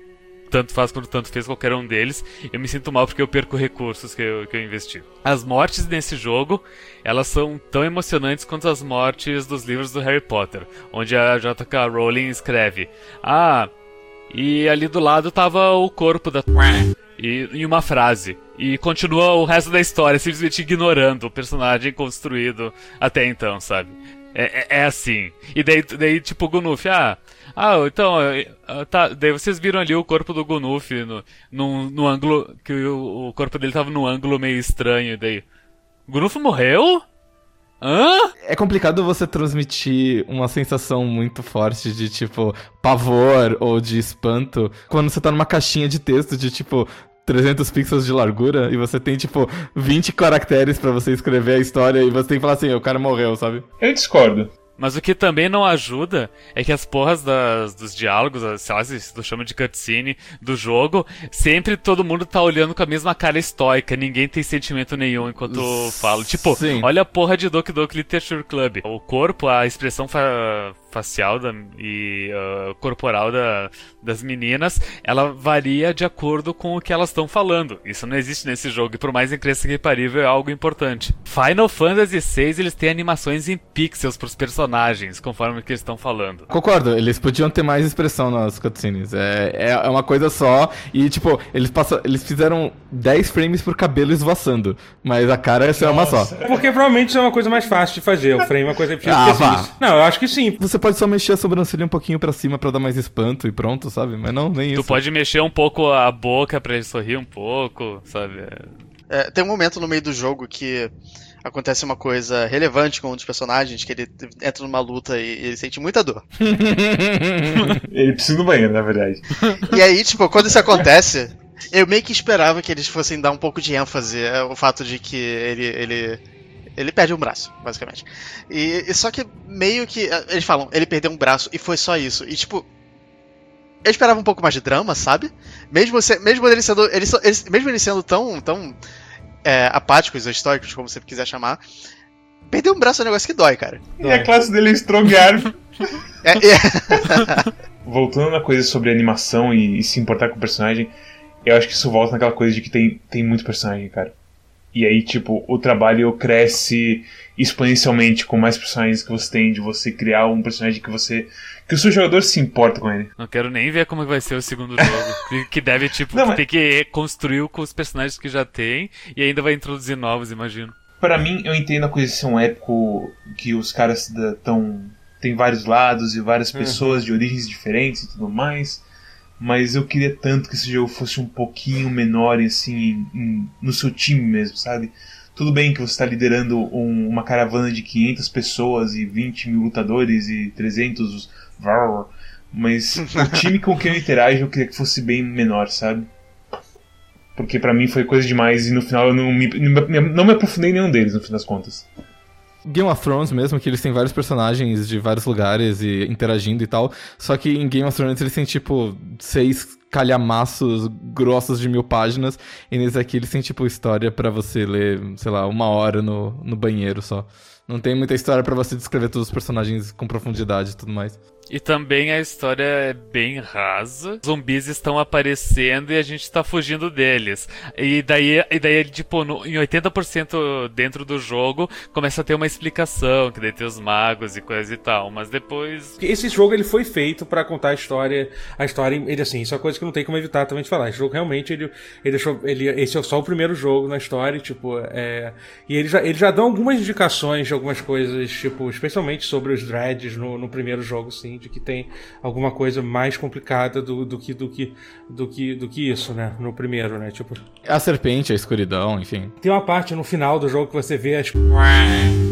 tanto faz quanto tanto fez qualquer um deles. Eu me sinto mal porque eu perco recursos que eu, que eu investi. As mortes nesse jogo, elas são tão emocionantes quanto as mortes dos livros do Harry Potter, onde a J.K. Rowling escreve: Ah, e ali do lado tava o corpo da e, em uma frase. E continua o resto da história, simplesmente ignorando o personagem construído até então, sabe? É, é, é assim. E daí, daí tipo, o Gunuf, ah, ah, então, tá, daí vocês viram ali o corpo do Gunuf no, no, no ângulo, que o, o corpo dele tava num ângulo meio estranho, daí, Gunuf morreu? Hã? É complicado você transmitir uma sensação muito forte de, tipo, pavor ou de espanto quando você tá numa caixinha de texto de, tipo, 300 pixels de largura e você tem, tipo, 20 caracteres para você escrever a história e você tem que falar assim, o cara morreu, sabe? Eu discordo. Mas o que também não ajuda é que as porras das, dos diálogos, sei lá se tu chama de cutscene, do jogo, sempre todo mundo tá olhando com a mesma cara estoica, ninguém tem sentimento nenhum enquanto fala. Tipo, Sim. olha a porra de Doki Doki Literature Club. O corpo, a expressão fa facial da, e uh, corporal da, das meninas, ela varia de acordo com o que elas estão falando. Isso não existe nesse jogo, e por mais incrível que parível, é algo importante. Final Fantasy VI, eles têm animações em pixels pros personagens, conforme o que eles estão falando. Concordo, eles podiam ter mais expressão nas cutscenes. É, é, é uma coisa só, e tipo, eles, passam, eles fizeram 10 frames por cabelo esvoaçando, mas a cara é uma só. Porque provavelmente isso é uma coisa mais fácil de fazer, o frame é uma coisa que Ah. Não, eu acho que sim. Você pode só mexer a sobrancelha um pouquinho pra cima pra dar mais espanto e pronto, sabe? Mas não, nem Tu isso. pode mexer um pouco a boca pra ele sorrir um pouco, sabe? É, tem um momento no meio do jogo que acontece uma coisa relevante com um dos personagens, que ele entra numa luta e ele sente muita dor. Ele precisa do banheiro, na verdade. E aí, tipo, quando isso acontece, eu meio que esperava que eles fossem dar um pouco de ênfase ao fato de que ele. ele ele perde um braço, basicamente. E, e só que meio que. eh, Eles falam, ele perdeu um braço e foi só isso. E tipo. Eu esperava um pouco mais de drama, sabe? Mesmo, se- mesmo ele sendo. Ele, ele- mesmo ele sendo tão. tão é, apáticos ou históricos, como você quiser chamar. Perder um braço é um negócio que dói, cara. E a classe dele é Strong Arm. É, é- Voltando na coisa sobre animação e, e se importar com o personagem, eu acho que isso volta naquela coisa de que tem, tem muito personagem, cara. E aí, tipo, o trabalho cresce exponencialmente com mais personagens que você tem, de você criar um personagem que você. que o seu jogador se importa com ele. Não quero nem ver como vai ser o segundo jogo. que- deve, tipo, Não, mas- ter que construir com os personagens que já tem e ainda vai introduzir novos, imagino. Pra mim, eu entendo a coisa de ser um épico que os caras estão. tem vários lados e várias pessoas de origens diferentes e tudo mais. Mas eu queria tanto que esse jogo fosse um pouquinho menor, assim, em- em- no seu time mesmo, sabe? Tudo bem que você está liderando um- uma caravana de 500 pessoas e 20 mil lutadores e 300 Varr, mas o time com quem eu interajo eu queria que fosse bem menor, sabe? Porque pra mim foi coisa demais e no final eu não me, não me aprofundei em nenhum deles, no fim das contas. Game of Thrones mesmo, que eles têm vários personagens de vários lugares e interagindo e tal. Só que em Game of Thrones eles têm tipo seis calhamaços grossos de mil páginas. E nesse aqui eles têm tipo história pra você ler, sei lá, uma hora no, no banheiro só. Não tem muita história pra você descrever todos os personagens com profundidade e tudo mais. E também a história é bem rasa. Zumbis estão aparecendo e a gente tá fugindo deles. E daí, e daí tipo, no, em 80% dentro do jogo, começa a ter uma explicação, que daí tem os magos e coisa e tal. Mas depois. Esse jogo ele foi feito pra contar a história, a história, ele assim, isso é uma coisa que não tem como evitar também de falar. Esse jogo realmente ele, ele deixou, ele, esse é só o primeiro jogo na história, tipo, é, e ele já, ele já dá algumas indicações de algumas coisas, tipo, especialmente sobre os dreads no, no primeiro jogo, sim, de que tem alguma coisa mais complicada do, do que do que do que do que isso, né, no primeiro, né, tipo, A serpente, a escuridão, enfim. tem uma parte no final do jogo que você vê as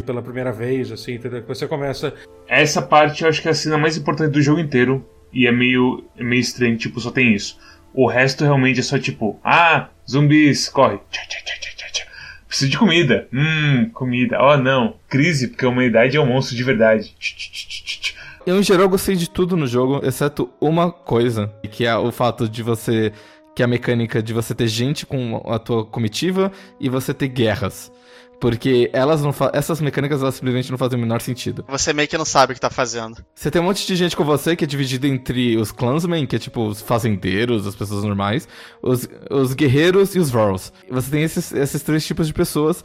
pela primeira vez, assim, entendeu? Que você começa Essa parte eu acho que é a cena mais importante do jogo inteiro. E é meio, é meio estranho, tipo, só tem isso. O resto realmente é só tipo, ah, zumbis, corre. Tchá, tchá, tchá, tchá. Preciso de comida. Hum, comida. Oh não, crise, porque a humanidade é um monstro de verdade. Tch, tch, tch, tch, tch. Eu, em geral, gostei de tudo no jogo, exceto uma coisa, que é o fato de você. que é a mecânica de você ter gente com a tua comitiva e você ter guerras. Porque elas não essas mecânicas elas simplesmente não fazem o menor sentido. Você meio que não sabe o que tá fazendo. Você tem um monte de gente com você que é dividido entre os clansmen, que é tipo os fazendeiros, as pessoas normais, os, os guerreiros e os Varls. Você tem esses, esses três tipos de pessoas.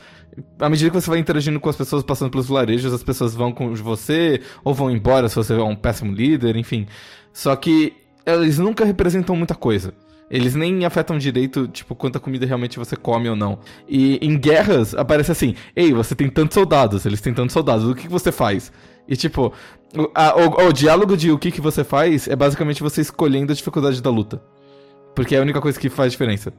À medida que você vai interagindo com as pessoas passando pelos vilarejos, as pessoas vão com você, ou vão embora se você é um péssimo líder, enfim. Só que eles nunca representam muita coisa. Eles nem afetam direito, tipo, quanta comida realmente você come ou não. E em guerras, aparece assim: Ei, você tem tantos soldados, eles têm tantos soldados, o que, que você faz? E tipo, o, a- o- o diálogo de o que, que você faz é basicamente você escolhendo a dificuldade da luta. Porque é a única coisa que faz diferença.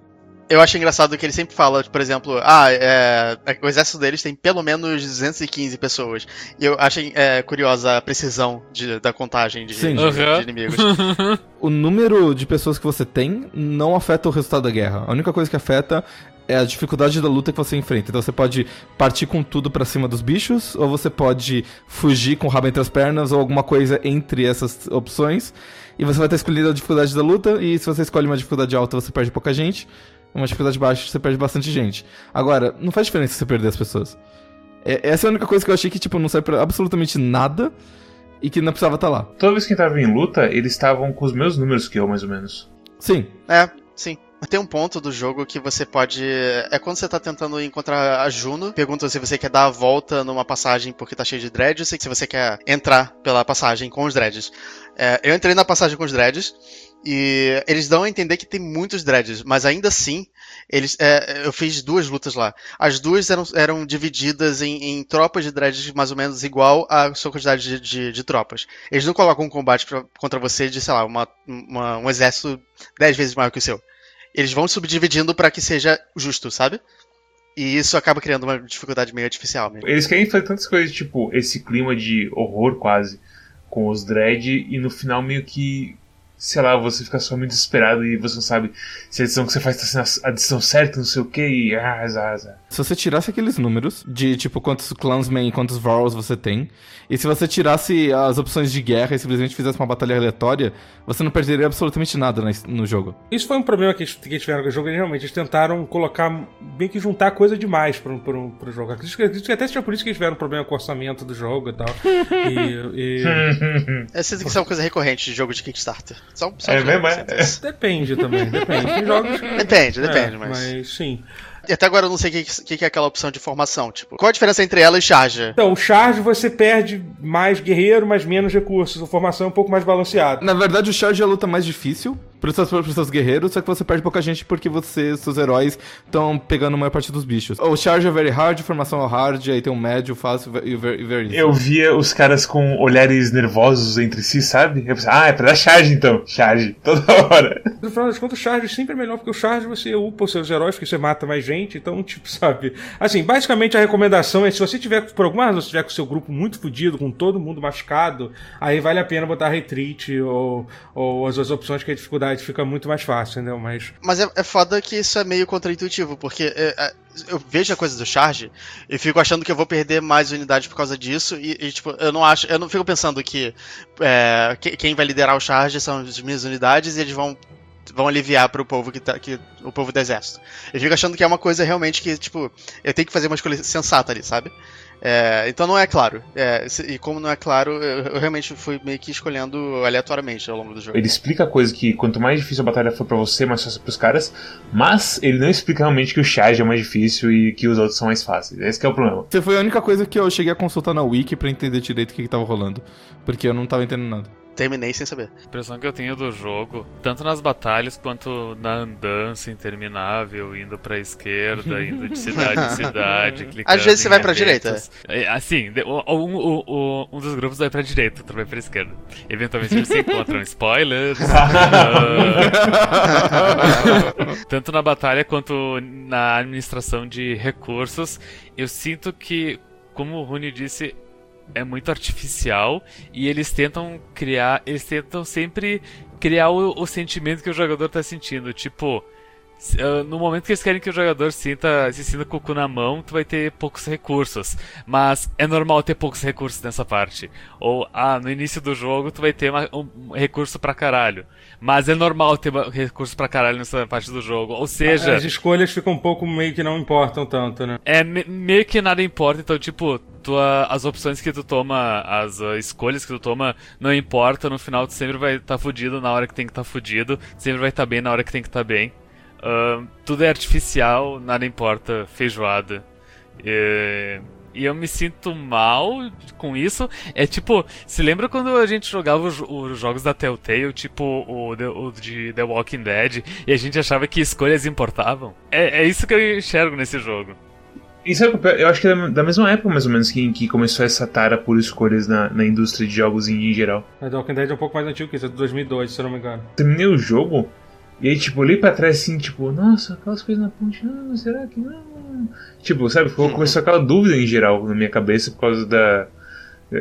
Eu acho engraçado que ele sempre fala, por exemplo, ah, é, o exército deles tem pelo menos 215 pessoas. E eu acho é, curiosa a precisão de- da contagem de, Sim. de- Aham. de inimigos. O número de pessoas que você tem não afeta o resultado da guerra. A única coisa que afeta é a dificuldade da luta que você enfrenta. Então você pode partir com tudo pra cima dos bichos, ou você pode fugir com o rabo entre as pernas, ou alguma coisa entre essas opções. E você vai ter escolhido a dificuldade da luta, e se você escolhe uma dificuldade alta, você perde pouca gente. Uma dificuldade baixa, você perde bastante gente. Agora, não faz diferença você perder as pessoas. É- essa é a única coisa que eu achei que, tipo, não serve pra absolutamente nada. e que não precisava estar lá. Toda vez que entrava em luta, eles estavam com os mesmos números que eu, mais ou menos. Sim. É, sim. Tem um ponto do jogo que você pode. É quando você tá tentando encontrar a Juno, pergunta se você quer dar a volta numa passagem porque tá cheio de dreads, ou se você quer entrar pela passagem com os dreads. É, eu entrei na passagem com os dreads, e eles dão a entender que tem muitos dreads, mas ainda assim, eles, é, eu fiz duas lutas lá. As duas eram, eram divididas em, em tropas de dreads mais ou menos igual à sua quantidade de, de, de tropas. Eles não colocam um combate pra, contra você de, sei lá, uma, uma, um exército dez vezes maior que o seu. Eles vão subdividindo para que seja justo, sabe? E isso acaba criando uma dificuldade meio artificial mesmo. Eles querem fazer tantas coisas, tipo, esse clima de horror quase com os dread, e no final meio que sei lá, você fica só muito desesperado e você não sabe se a decisão que você faz tá sendo a decisão certa, não sei o que, e ah, azar, azar. Se você tirasse aqueles números de tipo quantos clansmen e quantos Varls você tem, e se você tirasse as opções de guerra e simplesmente fizesse uma batalha aleatória, você não perderia absolutamente nada no jogo. Isso foi um problema que eles, que tiveram com o jogo, realmente eles tentaram colocar, bem que juntar coisa demais pro, pro, pro jogo. Acredito que, acredito que até seja por isso que eles tiveram um problema com o orçamento do jogo e tal. e, e... Essa que é uma coisa recorrente de jogo de Kickstarter. Só, só é mesmo, é? Depende também, depende. Tem jogos... Depende, depende, é, mas... Mas sim. E até agora eu não sei o que, que, que, é aquela opção de formação. Tipo, qual a diferença entre ela e charge? Então, o charge você perde mais guerreiro, mas menos recursos. A formação é um pouco mais balanceada. Na verdade, o charge é a luta mais difícil pros seus, pros seus guerreiros, só que você perde pouca gente porque você, seus heróis, estão pegando a maior parte dos bichos. O charge é very hard, formação é hard, aí tem um médio, fácil e very, very easy. Eu via os caras com olhares nervosos entre si, sabe? Eu pensei, ah, é pra dar charge então. Charge, toda hora. No final das contas, o charge sempre é melhor, porque o charge você upa os seus heróis, porque você mata mais gente, então, tipo, sabe? Assim, basicamente a recomendação é se você tiver, por alguma razão, se tiver com o seu grupo muito fodido, com todo mundo machucado, aí vale a pena botar retreat ou, ou as outras opções que a dificuldade fica muito mais fácil, entendeu? Mas. Mas é, é foda que isso é meio contraintuitivo, porque é, é, eu vejo a coisa do charge e fico achando que eu vou perder mais unidades por causa disso. E, e tipo, eu não acho. Eu não fico pensando que, é, que quem vai liderar o charge são as minhas unidades e eles vão vão aliviar para o povo que tá que o povo do exército. Eu fico achando que é uma coisa realmente que tipo eu tenho que fazer uma escolha sensata ali, sabe? É, então não é claro. É, e como não é claro, eu, eu, realmente fui meio que escolhendo aleatoriamente ao longo do jogo. Ele explica a coisa que quanto mais difícil a batalha for para você, mais fácil pros caras, mas ele não explica realmente que o charge é mais difícil e que os outros são mais fáceis. Esse é o problema. Você foi a única coisa que eu cheguei a consultar na wiki para entender direito o que, que tava rolando, porque eu não tava entendendo nada terminei sem saber. A impressão que eu tenho do jogo, tanto nas batalhas quanto na andança interminável, indo pra esquerda, indo de cidade em cidade, clicando. Às vezes você vai pra direita. É, assim, um, um, um, um, dos grupos vai pra direita, outro vai pra esquerda. Eventualmente eles se encontram. Spoilers! tanto na batalha quanto na administração de recursos, eu sinto que, como o Rune disse, é muito artificial e eles tentam criar, eles tentam sempre criar o, o sentimento que o jogador tá sentindo, tipo, no momento que eles querem que o jogador sinta, se sinta com o cu na mão, tu vai ter poucos recursos. Mas é normal ter poucos recursos nessa parte. Ou, ah, no início do jogo tu vai ter uma, um recurso pra caralho. Mas é normal ter recurso pra caralho nessa parte do jogo. Ou seja. As escolhas ficam um pouco meio que não importam tanto, né? É, me, meio que nada importa, então, tipo, tua, as opções que tu toma, as uh, escolhas que tu toma, não importa, no final tu sempre vai estar tá fudido na hora que tem que estar tá fudido, sempre vai estar tá bem na hora que tem que estar tá bem. Uh, tudo é artificial, nada importa, feijoada. E, e, eu me sinto mal com isso. É tipo, se lembra quando a gente jogava os, os jogos da Telltale, tipo o, o, de The Walking Dead, e a gente achava que escolhas importavam? É, é isso que eu enxergo nesse jogo. Isso é, eu acho que é da mesma época, mais ou menos, que, que começou essa tara por escolhas na, na indústria de jogos em, em geral. The Walking Dead é um pouco mais antigo que isso, é de 2002, se eu não me engano. Terminei o jogo, e aí, tipo, olhei pra trás assim, tipo, nossa, aquelas coisas na ponte, não, será que não? Tipo, sabe, começou aquela dúvida em geral na minha cabeça por causa da.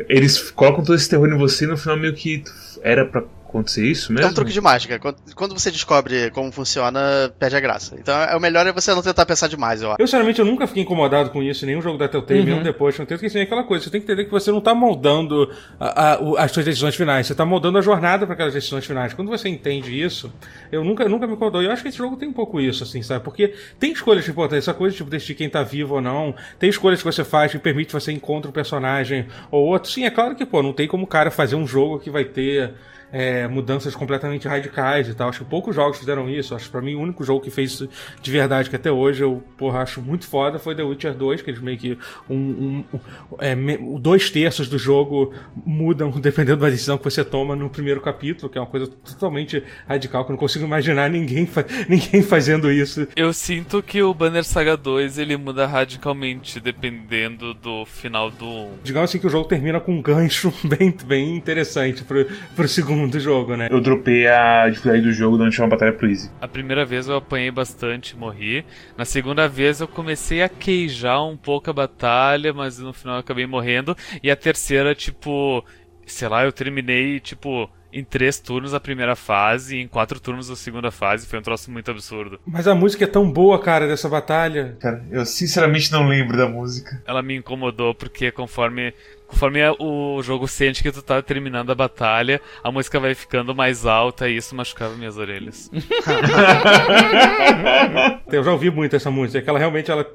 Eles colocam todo esse terror em você e no final meio que era pra acontecer isso É mesmo? um truque de mágica. Quando, você descobre como funciona, perde a graça. Então é o melhor é você não tentar pensar demais, eu acho. Eu, sinceramente, eu nunca fiquei incomodado com isso em nenhum jogo da Telltale, Uhum. mesmo depois. Não tem que assim, é aquela coisa. Você tem que entender que você não tá moldando a- a- as suas decisões finais. Você tá moldando a jornada para aquelas decisões finais. Quando você entende isso, eu nunca, nunca me incomodou. E eu acho que esse jogo tem um pouco isso, assim, sabe? Porque tem escolhas importantes. Essa coisa, tipo, decidir quem tá vivo ou não. Tem escolhas que você faz que permite que você encontre um personagem ou outro. Sim, é claro que, pô, não tem como o cara fazer um jogo que vai ter é, mudanças completamente radicais e tal. Acho que poucos jogos fizeram isso. Acho que pra mim o único jogo que fez isso de verdade, que até hoje eu porra, acho muito foda, foi The Witcher 2, que eles meio que um, um- um- é, dois terços do jogo mudam dependendo da decisão que você toma no primeiro capítulo, que é uma coisa totalmente radical, que eu não consigo imaginar ninguém, fa- ninguém fazendo isso. Eu sinto que o Banner Saga 2 ele muda radicalmente dependendo do final do 1. Digamos assim que o jogo termina com um gancho bem, bem interessante pro, pro segundo jogo, né? Eu dropei a dificuldade do jogo durante uma batalha pro Easy. A primeira vez eu apanhei bastante e morri. Na segunda vez eu comecei a queijar um pouco a batalha, mas no final eu acabei morrendo. E a terceira, tipo, sei lá, eu terminei, tipo, em três turnos a primeira fase e em quatro turnos a segunda fase. Foi um troço muito absurdo. Mas a música é tão boa, cara, dessa batalha. Cara, eu sinceramente não lembro da música. Ela me incomodou porque conforme. Conforme o jogo sente que tu tá terminando a batalha, a música vai ficando mais alta e isso machucava minhas orelhas. Eu já ouvi muito essa música, que ela realmente ela,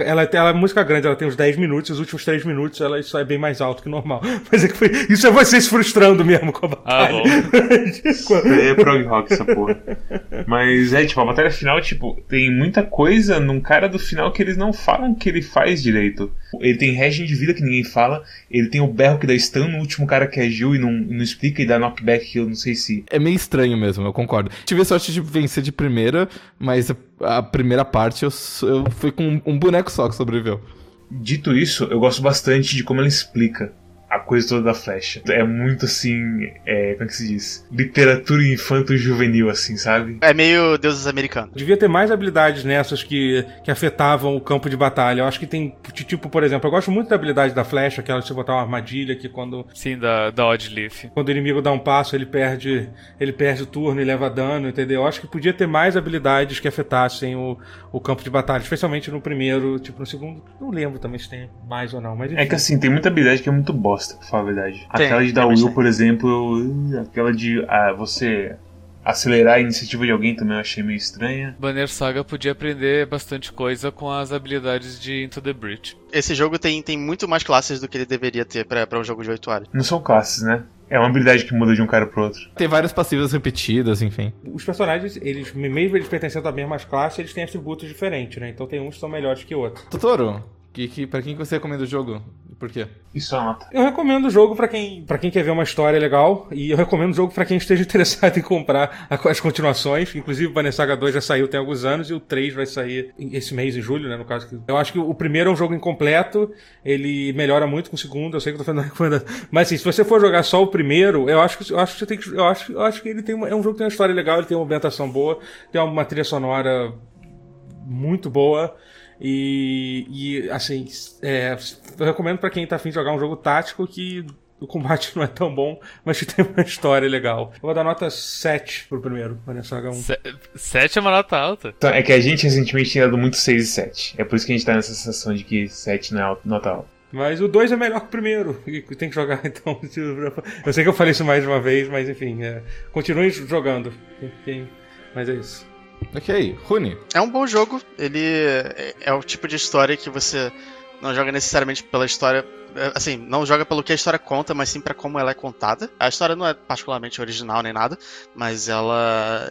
ela, ela é música grande, ela tem uns 10 minutos, os últimos 3 minutos ela isso é bem mais alto que normal. Mas é que foi, isso é você se frustrando mesmo com a Ah, batalha. bom. É prog rock essa porra. Mas é, tipo, a batalha final, tipo, tem muita coisa num cara do final que eles não falam que ele faz direito. Ele tem regen de vida que ninguém fala, ele tem o berro que dá stun no último cara que agiu e não, não explica e dá knockback que eu não sei se. É meio estranho mesmo, eu concordo. Tive a sorte de vencer de primeira, mas a, primeira parte eu, eu fui com um, um boneco só que sobreviveu. Dito isso, eu gosto bastante de como ela explica a coisa toda da flecha. É muito assim, é, como é que se diz? Literatura infanto-juvenil, assim, sabe? É meio deuses americanos. Devia ter mais habilidades nessas que, que afetavam o campo de batalha. Eu acho que tem, tipo, por exemplo, eu gosto muito da habilidade da flecha, aquela de você botar uma armadilha que quando, Sim, da, da Oddleaf. quando o inimigo dá um passo, ele perde, ele perde o turno e leva dano, entendeu? Eu acho que podia ter mais habilidades que afetassem o, o campo de batalha, especialmente no primeiro, tipo, no segundo, não lembro também se tem mais ou não, mas enfim. É que assim, tem muita habilidade que é muito bosta, pra falar a verdade. Tem, aquela de dar tem will, por exemplo, aquela de ah, você acelerar a iniciativa de alguém também eu achei meio estranha. Banner Saga podia aprender bastante coisa com as habilidades de Into the Breach. Esse jogo tem, tem muito mais classes do que ele deveria ter pra, pra um jogo de 8 horas. Não são classes, né? É uma habilidade que muda de um cara pro outro. Tem várias passivas repetidas, enfim. Os personagens, eles, mesmo eles pertencendo à mesma classe, eles têm atributos diferentes, né? Então tem uns que são melhores que outros. Totoro, que, que, pra quem que você recomenda o jogo? Por quê? Isso é uma nota. Eu recomendo o jogo pra quem, pra quem quer ver uma história legal e eu recomendo o jogo pra quem esteja interessado em comprar as continuações. Inclusive o Banner Saga 2 já saiu tem alguns anos e o 3 vai sair esse mês em julho, né, no caso. que- Eu acho que o primeiro é um jogo incompleto, ele melhora muito com o segundo, eu sei que eu tô fazendo recomendado. Mas assim, se você for jogar só o primeiro, eu acho que eu acho que você tem que eu acho, eu acho que ele tem uma, é um jogo que tem uma história legal, ele tem uma ambientação boa, tem uma trilha sonora muito boa. E, e, assim, é, eu recomendo pra quem tá afim de jogar um jogo tático que o combate não é tão bom, mas que tem uma história legal. Eu vou dar nota 7 pro primeiro, Banner Saga 1. Se 7 é uma nota alta. Então, é que a gente recentemente tinha dado muito 6 e 7. É por isso que a gente tá nessa sensação de que 7 não é alta- nota alta. Mas o 2 é melhor que o primeiro. E tem que jogar, então. Eu sei que eu falei isso mais de uma vez, mas enfim. É, continue jogando. Mas é isso. Ok, Rune. É um bom jogo, ele é, é o tipo de história que você não joga necessariamente pela história. é, Assim, não joga pelo que a história conta, mas sim pra como ela é contada. A história não é particularmente original nem nada, mas ela.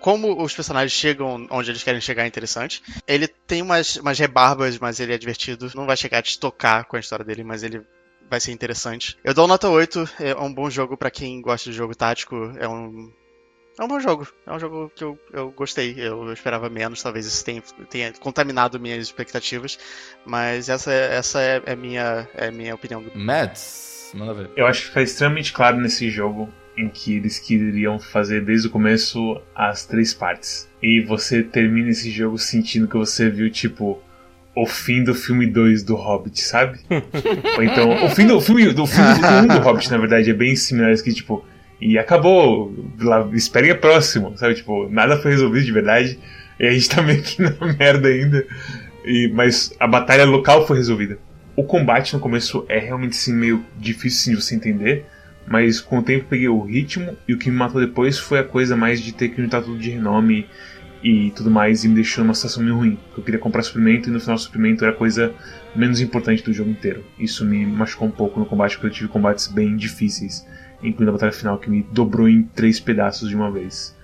como os personagens chegam onde eles querem chegar é interessante. Ele tem umas, umas rebarbas, mas ele é divertido. Não vai chegar a te tocar com a história dele, mas ele vai ser interessante. Eu dou nota 8, é um bom jogo pra quem gosta de jogo tático. É um. É um bom jogo. É um jogo que eu, eu gostei. Eu esperava menos, talvez isso tenha, tenha contaminado minhas expectativas. Mas essa, é- essa é, é minha, é minha opinião. Mads, manda ver. Eu acho que fica extremamente claro nesse jogo em que eles queriam fazer desde o começo as três partes. E você termina esse jogo sentindo que você viu, tipo, o fim do filme 2 do Hobbit, sabe? Ou então, o fim do, o filme, do filme 1 do Hobbit, na verdade, é bem similar. Que, tipo, E acabou, lá, esperem a próxima, sabe? Tipo, nada foi resolvido de verdade. E a gente tá meio que na merda ainda. E, mas a batalha local foi resolvida. O combate no começo é realmente sim meio difícil sim, de você entender. Mas com o tempo eu peguei o ritmo e o que me matou depois foi a coisa mais de ter que juntar tudo de renome e tudo mais e me deixou numa situação meio ruim. Eu queria comprar suprimento e no final o suprimento era a coisa menos importante do jogo inteiro. Isso me machucou um pouco no combate porque eu tive combates bem difíceis, incluindo a batalha final que me dobrou em três pedaços de uma vez.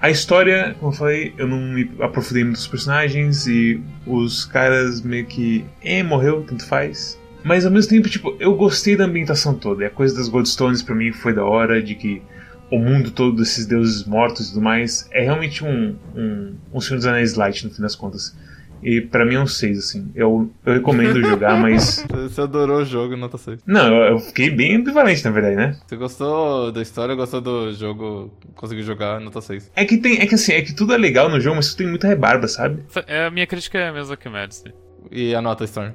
A história, como eu falei, eu não me aprofundei muito nos personagens e os caras meio que. Eh, morreu, tanto faz. Mas ao mesmo tempo, tipo, eu gostei da ambientação toda. E a coisa das Goldstones para mim foi da hora, de que o mundo todo desses deuses mortos e tudo mais é realmente um, um, um Senhor dos Anéis Light, no fim das contas. E pra mim é um 6, assim. Eu, eu recomendo jogar, mas. Você adorou o jogo, nota 6. Não, eu, eu fiquei bem ambivalente, na verdade, né? Você gostou da história, gostou do jogo, conseguiu jogar, nota 6. É que tem. É que assim, é que tudo é legal no jogo, mas tem muita rebarba, sabe? É, a minha crítica é a mesma que o Madison. E a nota, Storm?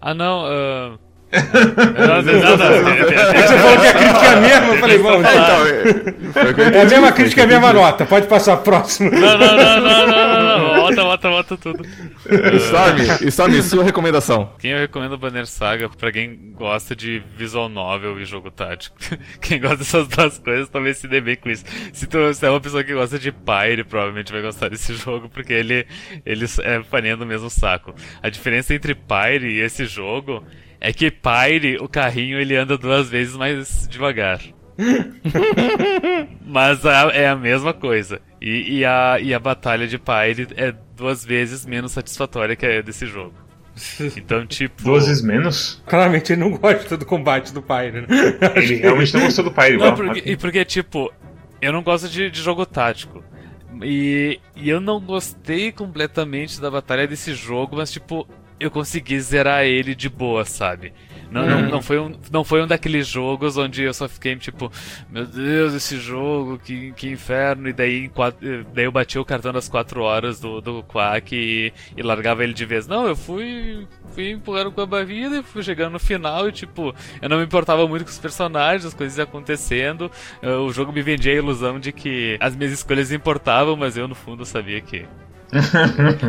Ah, não, uh... não, não, não, É que você falou que a crítica é a mesma, eu falei, bom, tá. É a mesma crítica, é a mesma nota. Pode passar próximo. Não, não, não, não, não, não. Volta, volta, volta tudo. Storm, Storm, sua recomendação. Quem eu recomendo Banner Saga pra quem gosta de visual novel e jogo tático. Quem gosta dessas duas coisas talvez se dê bem com isso. Se tu se é uma pessoa que gosta de Pyre, provavelmente vai gostar desse jogo, porque ele, ele é farinha do mesmo saco. A diferença entre Pyre e esse jogo é que Pyre, o carrinho, ele anda duas vezes mais devagar. Mas a, é a mesma coisa. E, e, a, e a batalha de Pyre é duas vezes menos satisfatória que a desse jogo. Então, tipo. Duas vezes menos? Claramente ele não gosta do combate do Pyre, né? Ele realmente não gostou do Pyre, Não, igual. porque, e porque, tipo, eu não gosto de, de jogo tático. E, e eu não gostei completamente da batalha desse jogo, mas, tipo, eu consegui zerar ele de boa, sabe? Não, não, não, foi um, não foi um daqueles jogos onde eu só fiquei tipo, meu Deus, esse jogo, que, que inferno. E daí, quatro, daí eu bati o cartão das 4 horas do, do Quack e, e largava ele de vez. Não, eu fui, fui empurrando com a barriga e fui chegando no final e tipo, eu não me importava muito com os personagens, as coisas acontecendo. Uh, O jogo me vendia a ilusão de que as minhas escolhas importavam, mas eu no fundo sabia que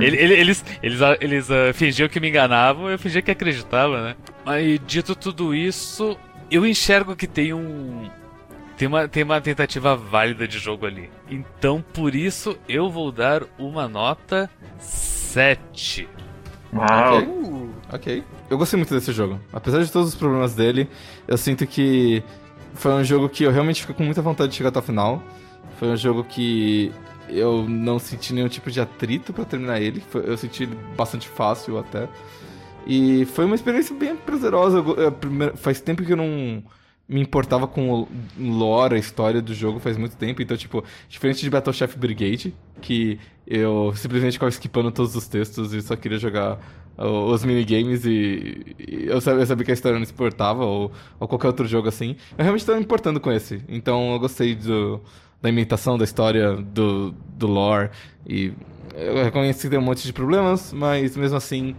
ele- ele- eles eles, ah, eles ah, fingiam que me enganavam, eu fingia que acreditava, né? Mas dito tudo isso, eu enxergo que tem um. Tem uma, tem uma tentativa válida de jogo ali. Então, por isso, eu vou dar uma nota 7. Uau. Ok. Ok. Eu gostei muito desse jogo. Apesar de todos os problemas dele, eu sinto que foi um jogo que eu realmente fico com muita vontade de chegar até o final. Foi um jogo que eu não senti nenhum tipo de atrito pra terminar ele. Eu senti ele bastante fácil até. E foi uma experiência bem prazerosa. Primeiro- faz tempo que eu não me importava com lore, a história do jogo, faz muito tempo. Então, tipo, diferente de Battle Chef Brigade, que eu simplesmente ficava skipando todos os textos e só queria jogar os minigames e, e eu, sabia, sabia que a história não se importava, ou, ou qualquer outro jogo assim. Eu realmente estava me importando com esse. Então eu gostei do, da imitação da história, do, do lore. E eu reconheço que tem um monte de problemas, mas mesmo assim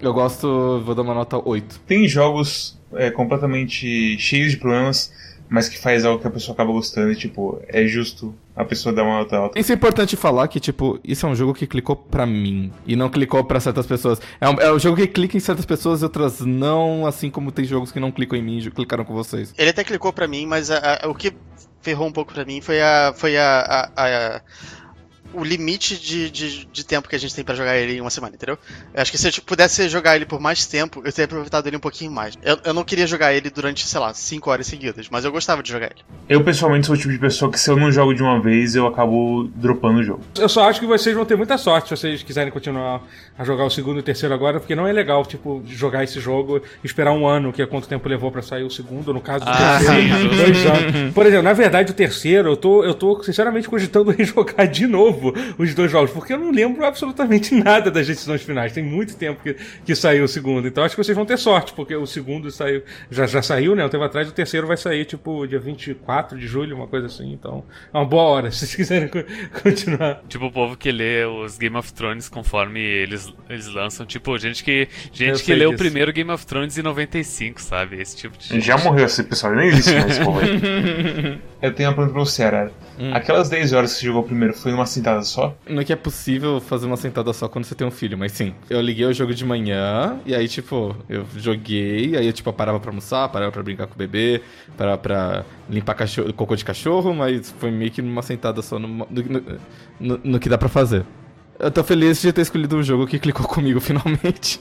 eu gosto, vou dar uma nota 8. Tem jogos é, completamente cheios de problemas, mas que faz algo que a pessoa acaba gostando e, tipo, é justo a pessoa dar uma nota alta. Isso é importante falar que, tipo, isso é um jogo que clicou pra mim e não clicou pra certas pessoas. É um, é um jogo que clica em certas pessoas e outras não, assim como tem jogos que não clicam em mim e clicaram com vocês. Ele até clicou pra mim, mas a- a- o que ferrou um pouco pra mim foi a. foi a. a- a- o limite de, de, de tempo que a gente tem pra jogar ele em uma semana, entendeu? Eu acho que se eu tipo, pudesse jogar ele por mais tempo, eu teria aproveitado ele um pouquinho mais. Eu, eu não queria jogar ele durante, sei lá, 5 horas seguidas, mas eu gostava de jogar ele. Eu, pessoalmente, sou o tipo de pessoa que se eu não jogo de uma vez, eu acabo dropando o jogo. Eu só acho que vocês vão ter muita sorte se vocês quiserem continuar a jogar o segundo e o terceiro agora, porque não é legal, tipo, jogar esse jogo e esperar um ano, que é quanto tempo levou pra sair o segundo, no caso do Ah, terceiro, sim, dois anos. Por exemplo, na verdade, o terceiro, eu tô, eu tô sinceramente cogitando em jogar de novo, novo os dois jogos, porque eu não lembro absolutamente nada das decisões finais. Tem muito tempo que, que saiu o segundo. Então acho que vocês vão ter sorte, porque o segundo saiu, já, já saiu, né? Um tempo atrás, o terceiro vai sair, tipo, dia 24 de julho, uma coisa assim. Então, é uma boa hora, se vocês quiserem co- continuar. Tipo, o povo que lê os Game of Thrones conforme eles, eles lançam. Tipo, gente que, gente que leu o primeiro Game of Thrones em 95, sabe? Esse tipo de gente. Já morreu esse pessoal, nem existe mais esse povo aí. Eu tenho uma pergunta pra você, Arara. Aquelas 10 horas que você jogou primeiro foi numa sentada só? Não é que é possível fazer uma sentada só quando você tem um filho, mas sim. Eu liguei o jogo de manhã, e aí, tipo, eu joguei, aí eu, tipo, parava pra almoçar, parava pra brincar com o bebê, parava pra limpar cachorro, cocô de cachorro, mas foi meio que numa sentada só no, no- no- no que dá pra fazer. Eu tô feliz de ter escolhido um jogo que clicou comigo finalmente.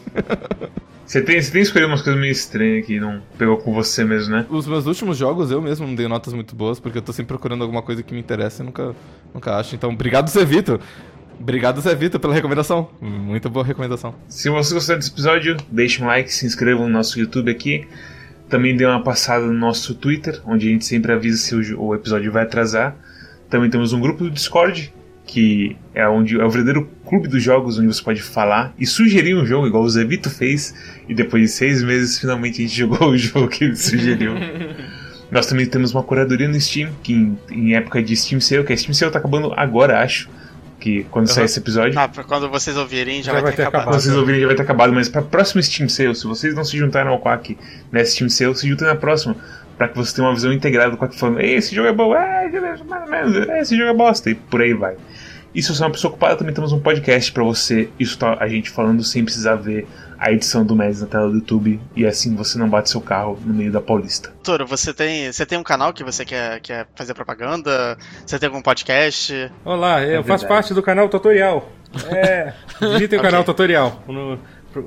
Você tem, você tem escolhido umas coisas meio estranhas que não pegou com você mesmo, né? Os meus últimos jogos eu mesmo não dei notas muito boas, porque eu tô sempre procurando alguma coisa que me interessa e nunca, nunca acho. Então, obrigado, Zé Vitor. Obrigado, Zé Vitor, pela recomendação. Muito boa recomendação. Se você gostou desse episódio, deixe um like, se inscreva no nosso YouTube aqui. Também dê uma passada no nosso Twitter, onde a gente sempre avisa se o, episódio vai atrasar. Também temos um grupo do Discord, que é onde é o verdadeiro clube dos jogos, onde você pode falar e sugerir um jogo, igual o Zé Vito fez. E depois de seis meses, finalmente a gente jogou o jogo que ele sugeriu. Nós também temos uma curadoria no Steam, que em, em época de Steam Sale, que a Steam Sale tá acabando agora, acho. Que quando sair esse episódio. Ah, pra quando vocês ouvirem já, Já vai, ter, acabado. Quando vocês ouvirem já vai ter acabado, mas pra próxima Steam Sale, se vocês não se juntaram ao Quack nessa Steam Sale, se juntem na próxima. Pra que você tenha uma visão integrada do Quack falando, "Ei, esse jogo é bom, é, mais ou menos, é, esse jogo é bosta, e por aí vai. E se você é uma pessoa ocupada, também temos um podcast pra você escutar a gente falando sem precisar ver a edição do Mads na tela do YouTube, e assim você não bate seu carro no meio da Paulista. Toro, você tem, você tem um canal que você quer, quer fazer propaganda? Você tem algum podcast? Olá, eu faço verdade. parte do canal Tutorial. É, visitem o canal Tutorial. No,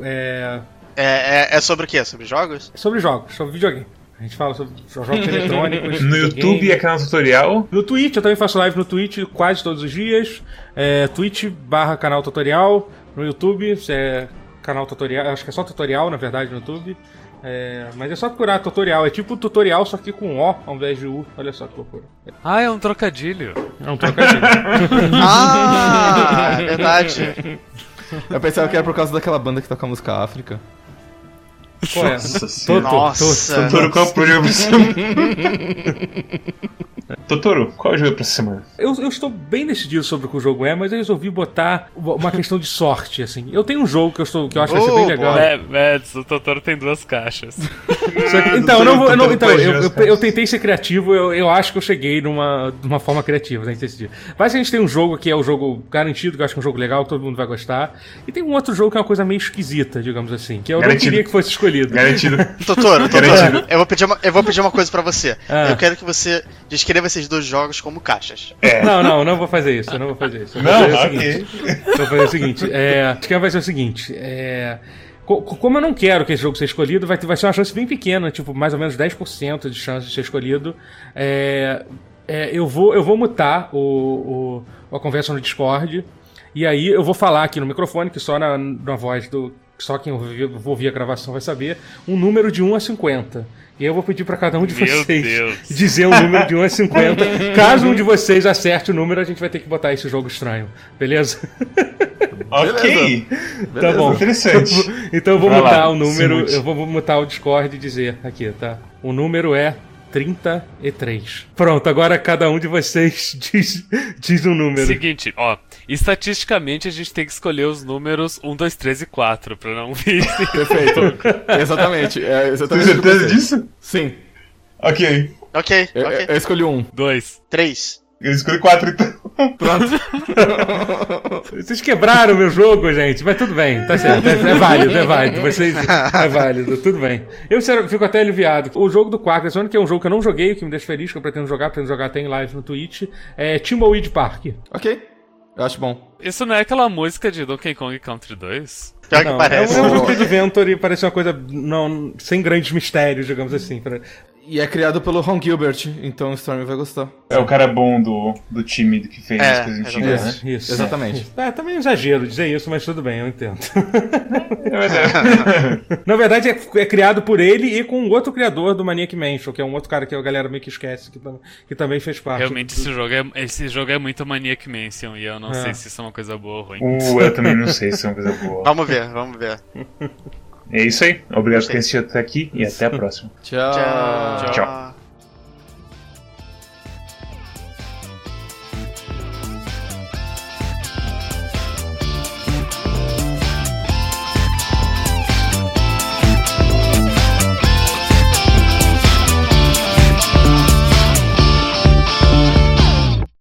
é, É, é, é sobre o quê? Sobre jogos? sobre jogos, sobre videogame. A gente fala sobre jogos eletrônicos. No. YouTube é canal tutorial. No Twitch, eu também faço live no Twitch quase todos os dias. É, Twitch barra canal tutorial. No YouTube, é canal tutorial. Acho que é só tutorial, na verdade, no YouTube. É, mas é só procurar tutorial. É tipo tutorial, só que com O ao invés de U. Olha só que loucura. Ah, é um trocadilho. É um trocadilho. Ah, é verdade. Eu pensava que era por causa daquela banda que toca a música África. É? Nossa senhora. Toto, Nossa. Toto. Totoro, qual é? Totoro, qual é o jogo pra semana? Eu, eu estou bem decidido sobre o que o jogo é, mas eu resolvi botar uma questão de sorte, assim. Eu tenho um jogo que eu, estou, que eu acho que vai ser bem legal. É, Mads, o Totoro tem duas caixas. Que- então, eu não vou- eu não- então, eu, eu- eu tentei ser criativo, eu, eu acho que eu cheguei numa, numa forma criativa né, nesse dia. Mas a gente tem um jogo que é o jogo garantido, que eu acho que é um jogo legal, que todo mundo vai gostar. E tem um outro jogo que é uma coisa meio esquisita, digamos assim, que eu não Garantido. queria que fosse escolhido. Garantido. Totoro, Garantido. Totoro, eu vou pedir uma, eu vou pedir uma coisa pra você. Ah. Eu quero que você descreva esses dois jogos como caixas. É. Não, não, não vou fazer isso, eu não vou fazer isso. Eu vou Não, fazer o ok. seguinte. Eu vou fazer o seguinte. É, acho que vai ser o seguinte. É, co- co- como eu não quero que esse jogo seja escolhido, vai, ter- vai ser uma chance bem pequena, tipo, mais ou menos 10% de chance de ser escolhido. É, é, eu, vou, eu vou mutar o, o- a conversa no Discord. E aí eu vou falar aqui no microfone, que só na, na voz do. Só quem ouvir a gravação vai saber, um número de 1 a 50. E eu vou pedir pra cada um de Meu vocês Deus. dizer um número de 1 a 50. Caso um de vocês acerte o número, a gente vai ter que botar esse jogo estranho. Beleza? Ok. Tá bom. Interessante. Então eu vou Vai lá, mutar o se número. mute. Eu vou mutar o Discord e dizer aqui, tá? O número é 33. Pronto, agora cada um de vocês diz, diz um número. Seguinte, ó. Estatisticamente a gente tem que escolher os números 1, 2, 3 e 4 pra não vir. Perfeito. exatamente. É Tem exatamente que certeza disso? Sim. Ok. Ok, Eu, ok. eu escolhi um. 2. Três. Eu escolhi quatro então. Pronto. Vocês quebraram o meu jogo, gente, mas tudo bem, tá certo. É, é válido, é válido. Vocês, é válido, tudo bem. Eu sério, fico até aliviado. O jogo do Quack, que é um jogo que eu não joguei, que me deixa feliz, que eu pretendo jogar, pretendo jogar até em live no Twitch, é Timbleweed Park. ok. Eu acho bom. Isso não é aquela música de Donkey Kong Country 2? Pior Não, que parece. É um, é um jogo de Adventure e parece uma coisa não, sem grandes mistérios, digamos assim. E é criado pelo Ron Gilbert, então o Storm vai gostar. É o cara bom do, do time que fez É, as coisas antigas, né? Isso, isso. Exatamente. É, também é um exagero dizer isso, mas tudo bem, eu entendo. É. Na verdade, é, é criado por ele e com um outro criador do Maniac Mansion, que é um outro cara que a galera meio que esquece, que, que também fez parte. Realmente do- esse jogo, é, esse jogo é muito Maniac Mansion e eu não É. sei se isso é uma coisa boa ou ruim. Uh, eu também não sei se é uma coisa boa. Vamos ver, vamos ver. É isso aí. Obrigado por ter assistido até aqui e até a próxima. Tchau. Tchau. Tchau.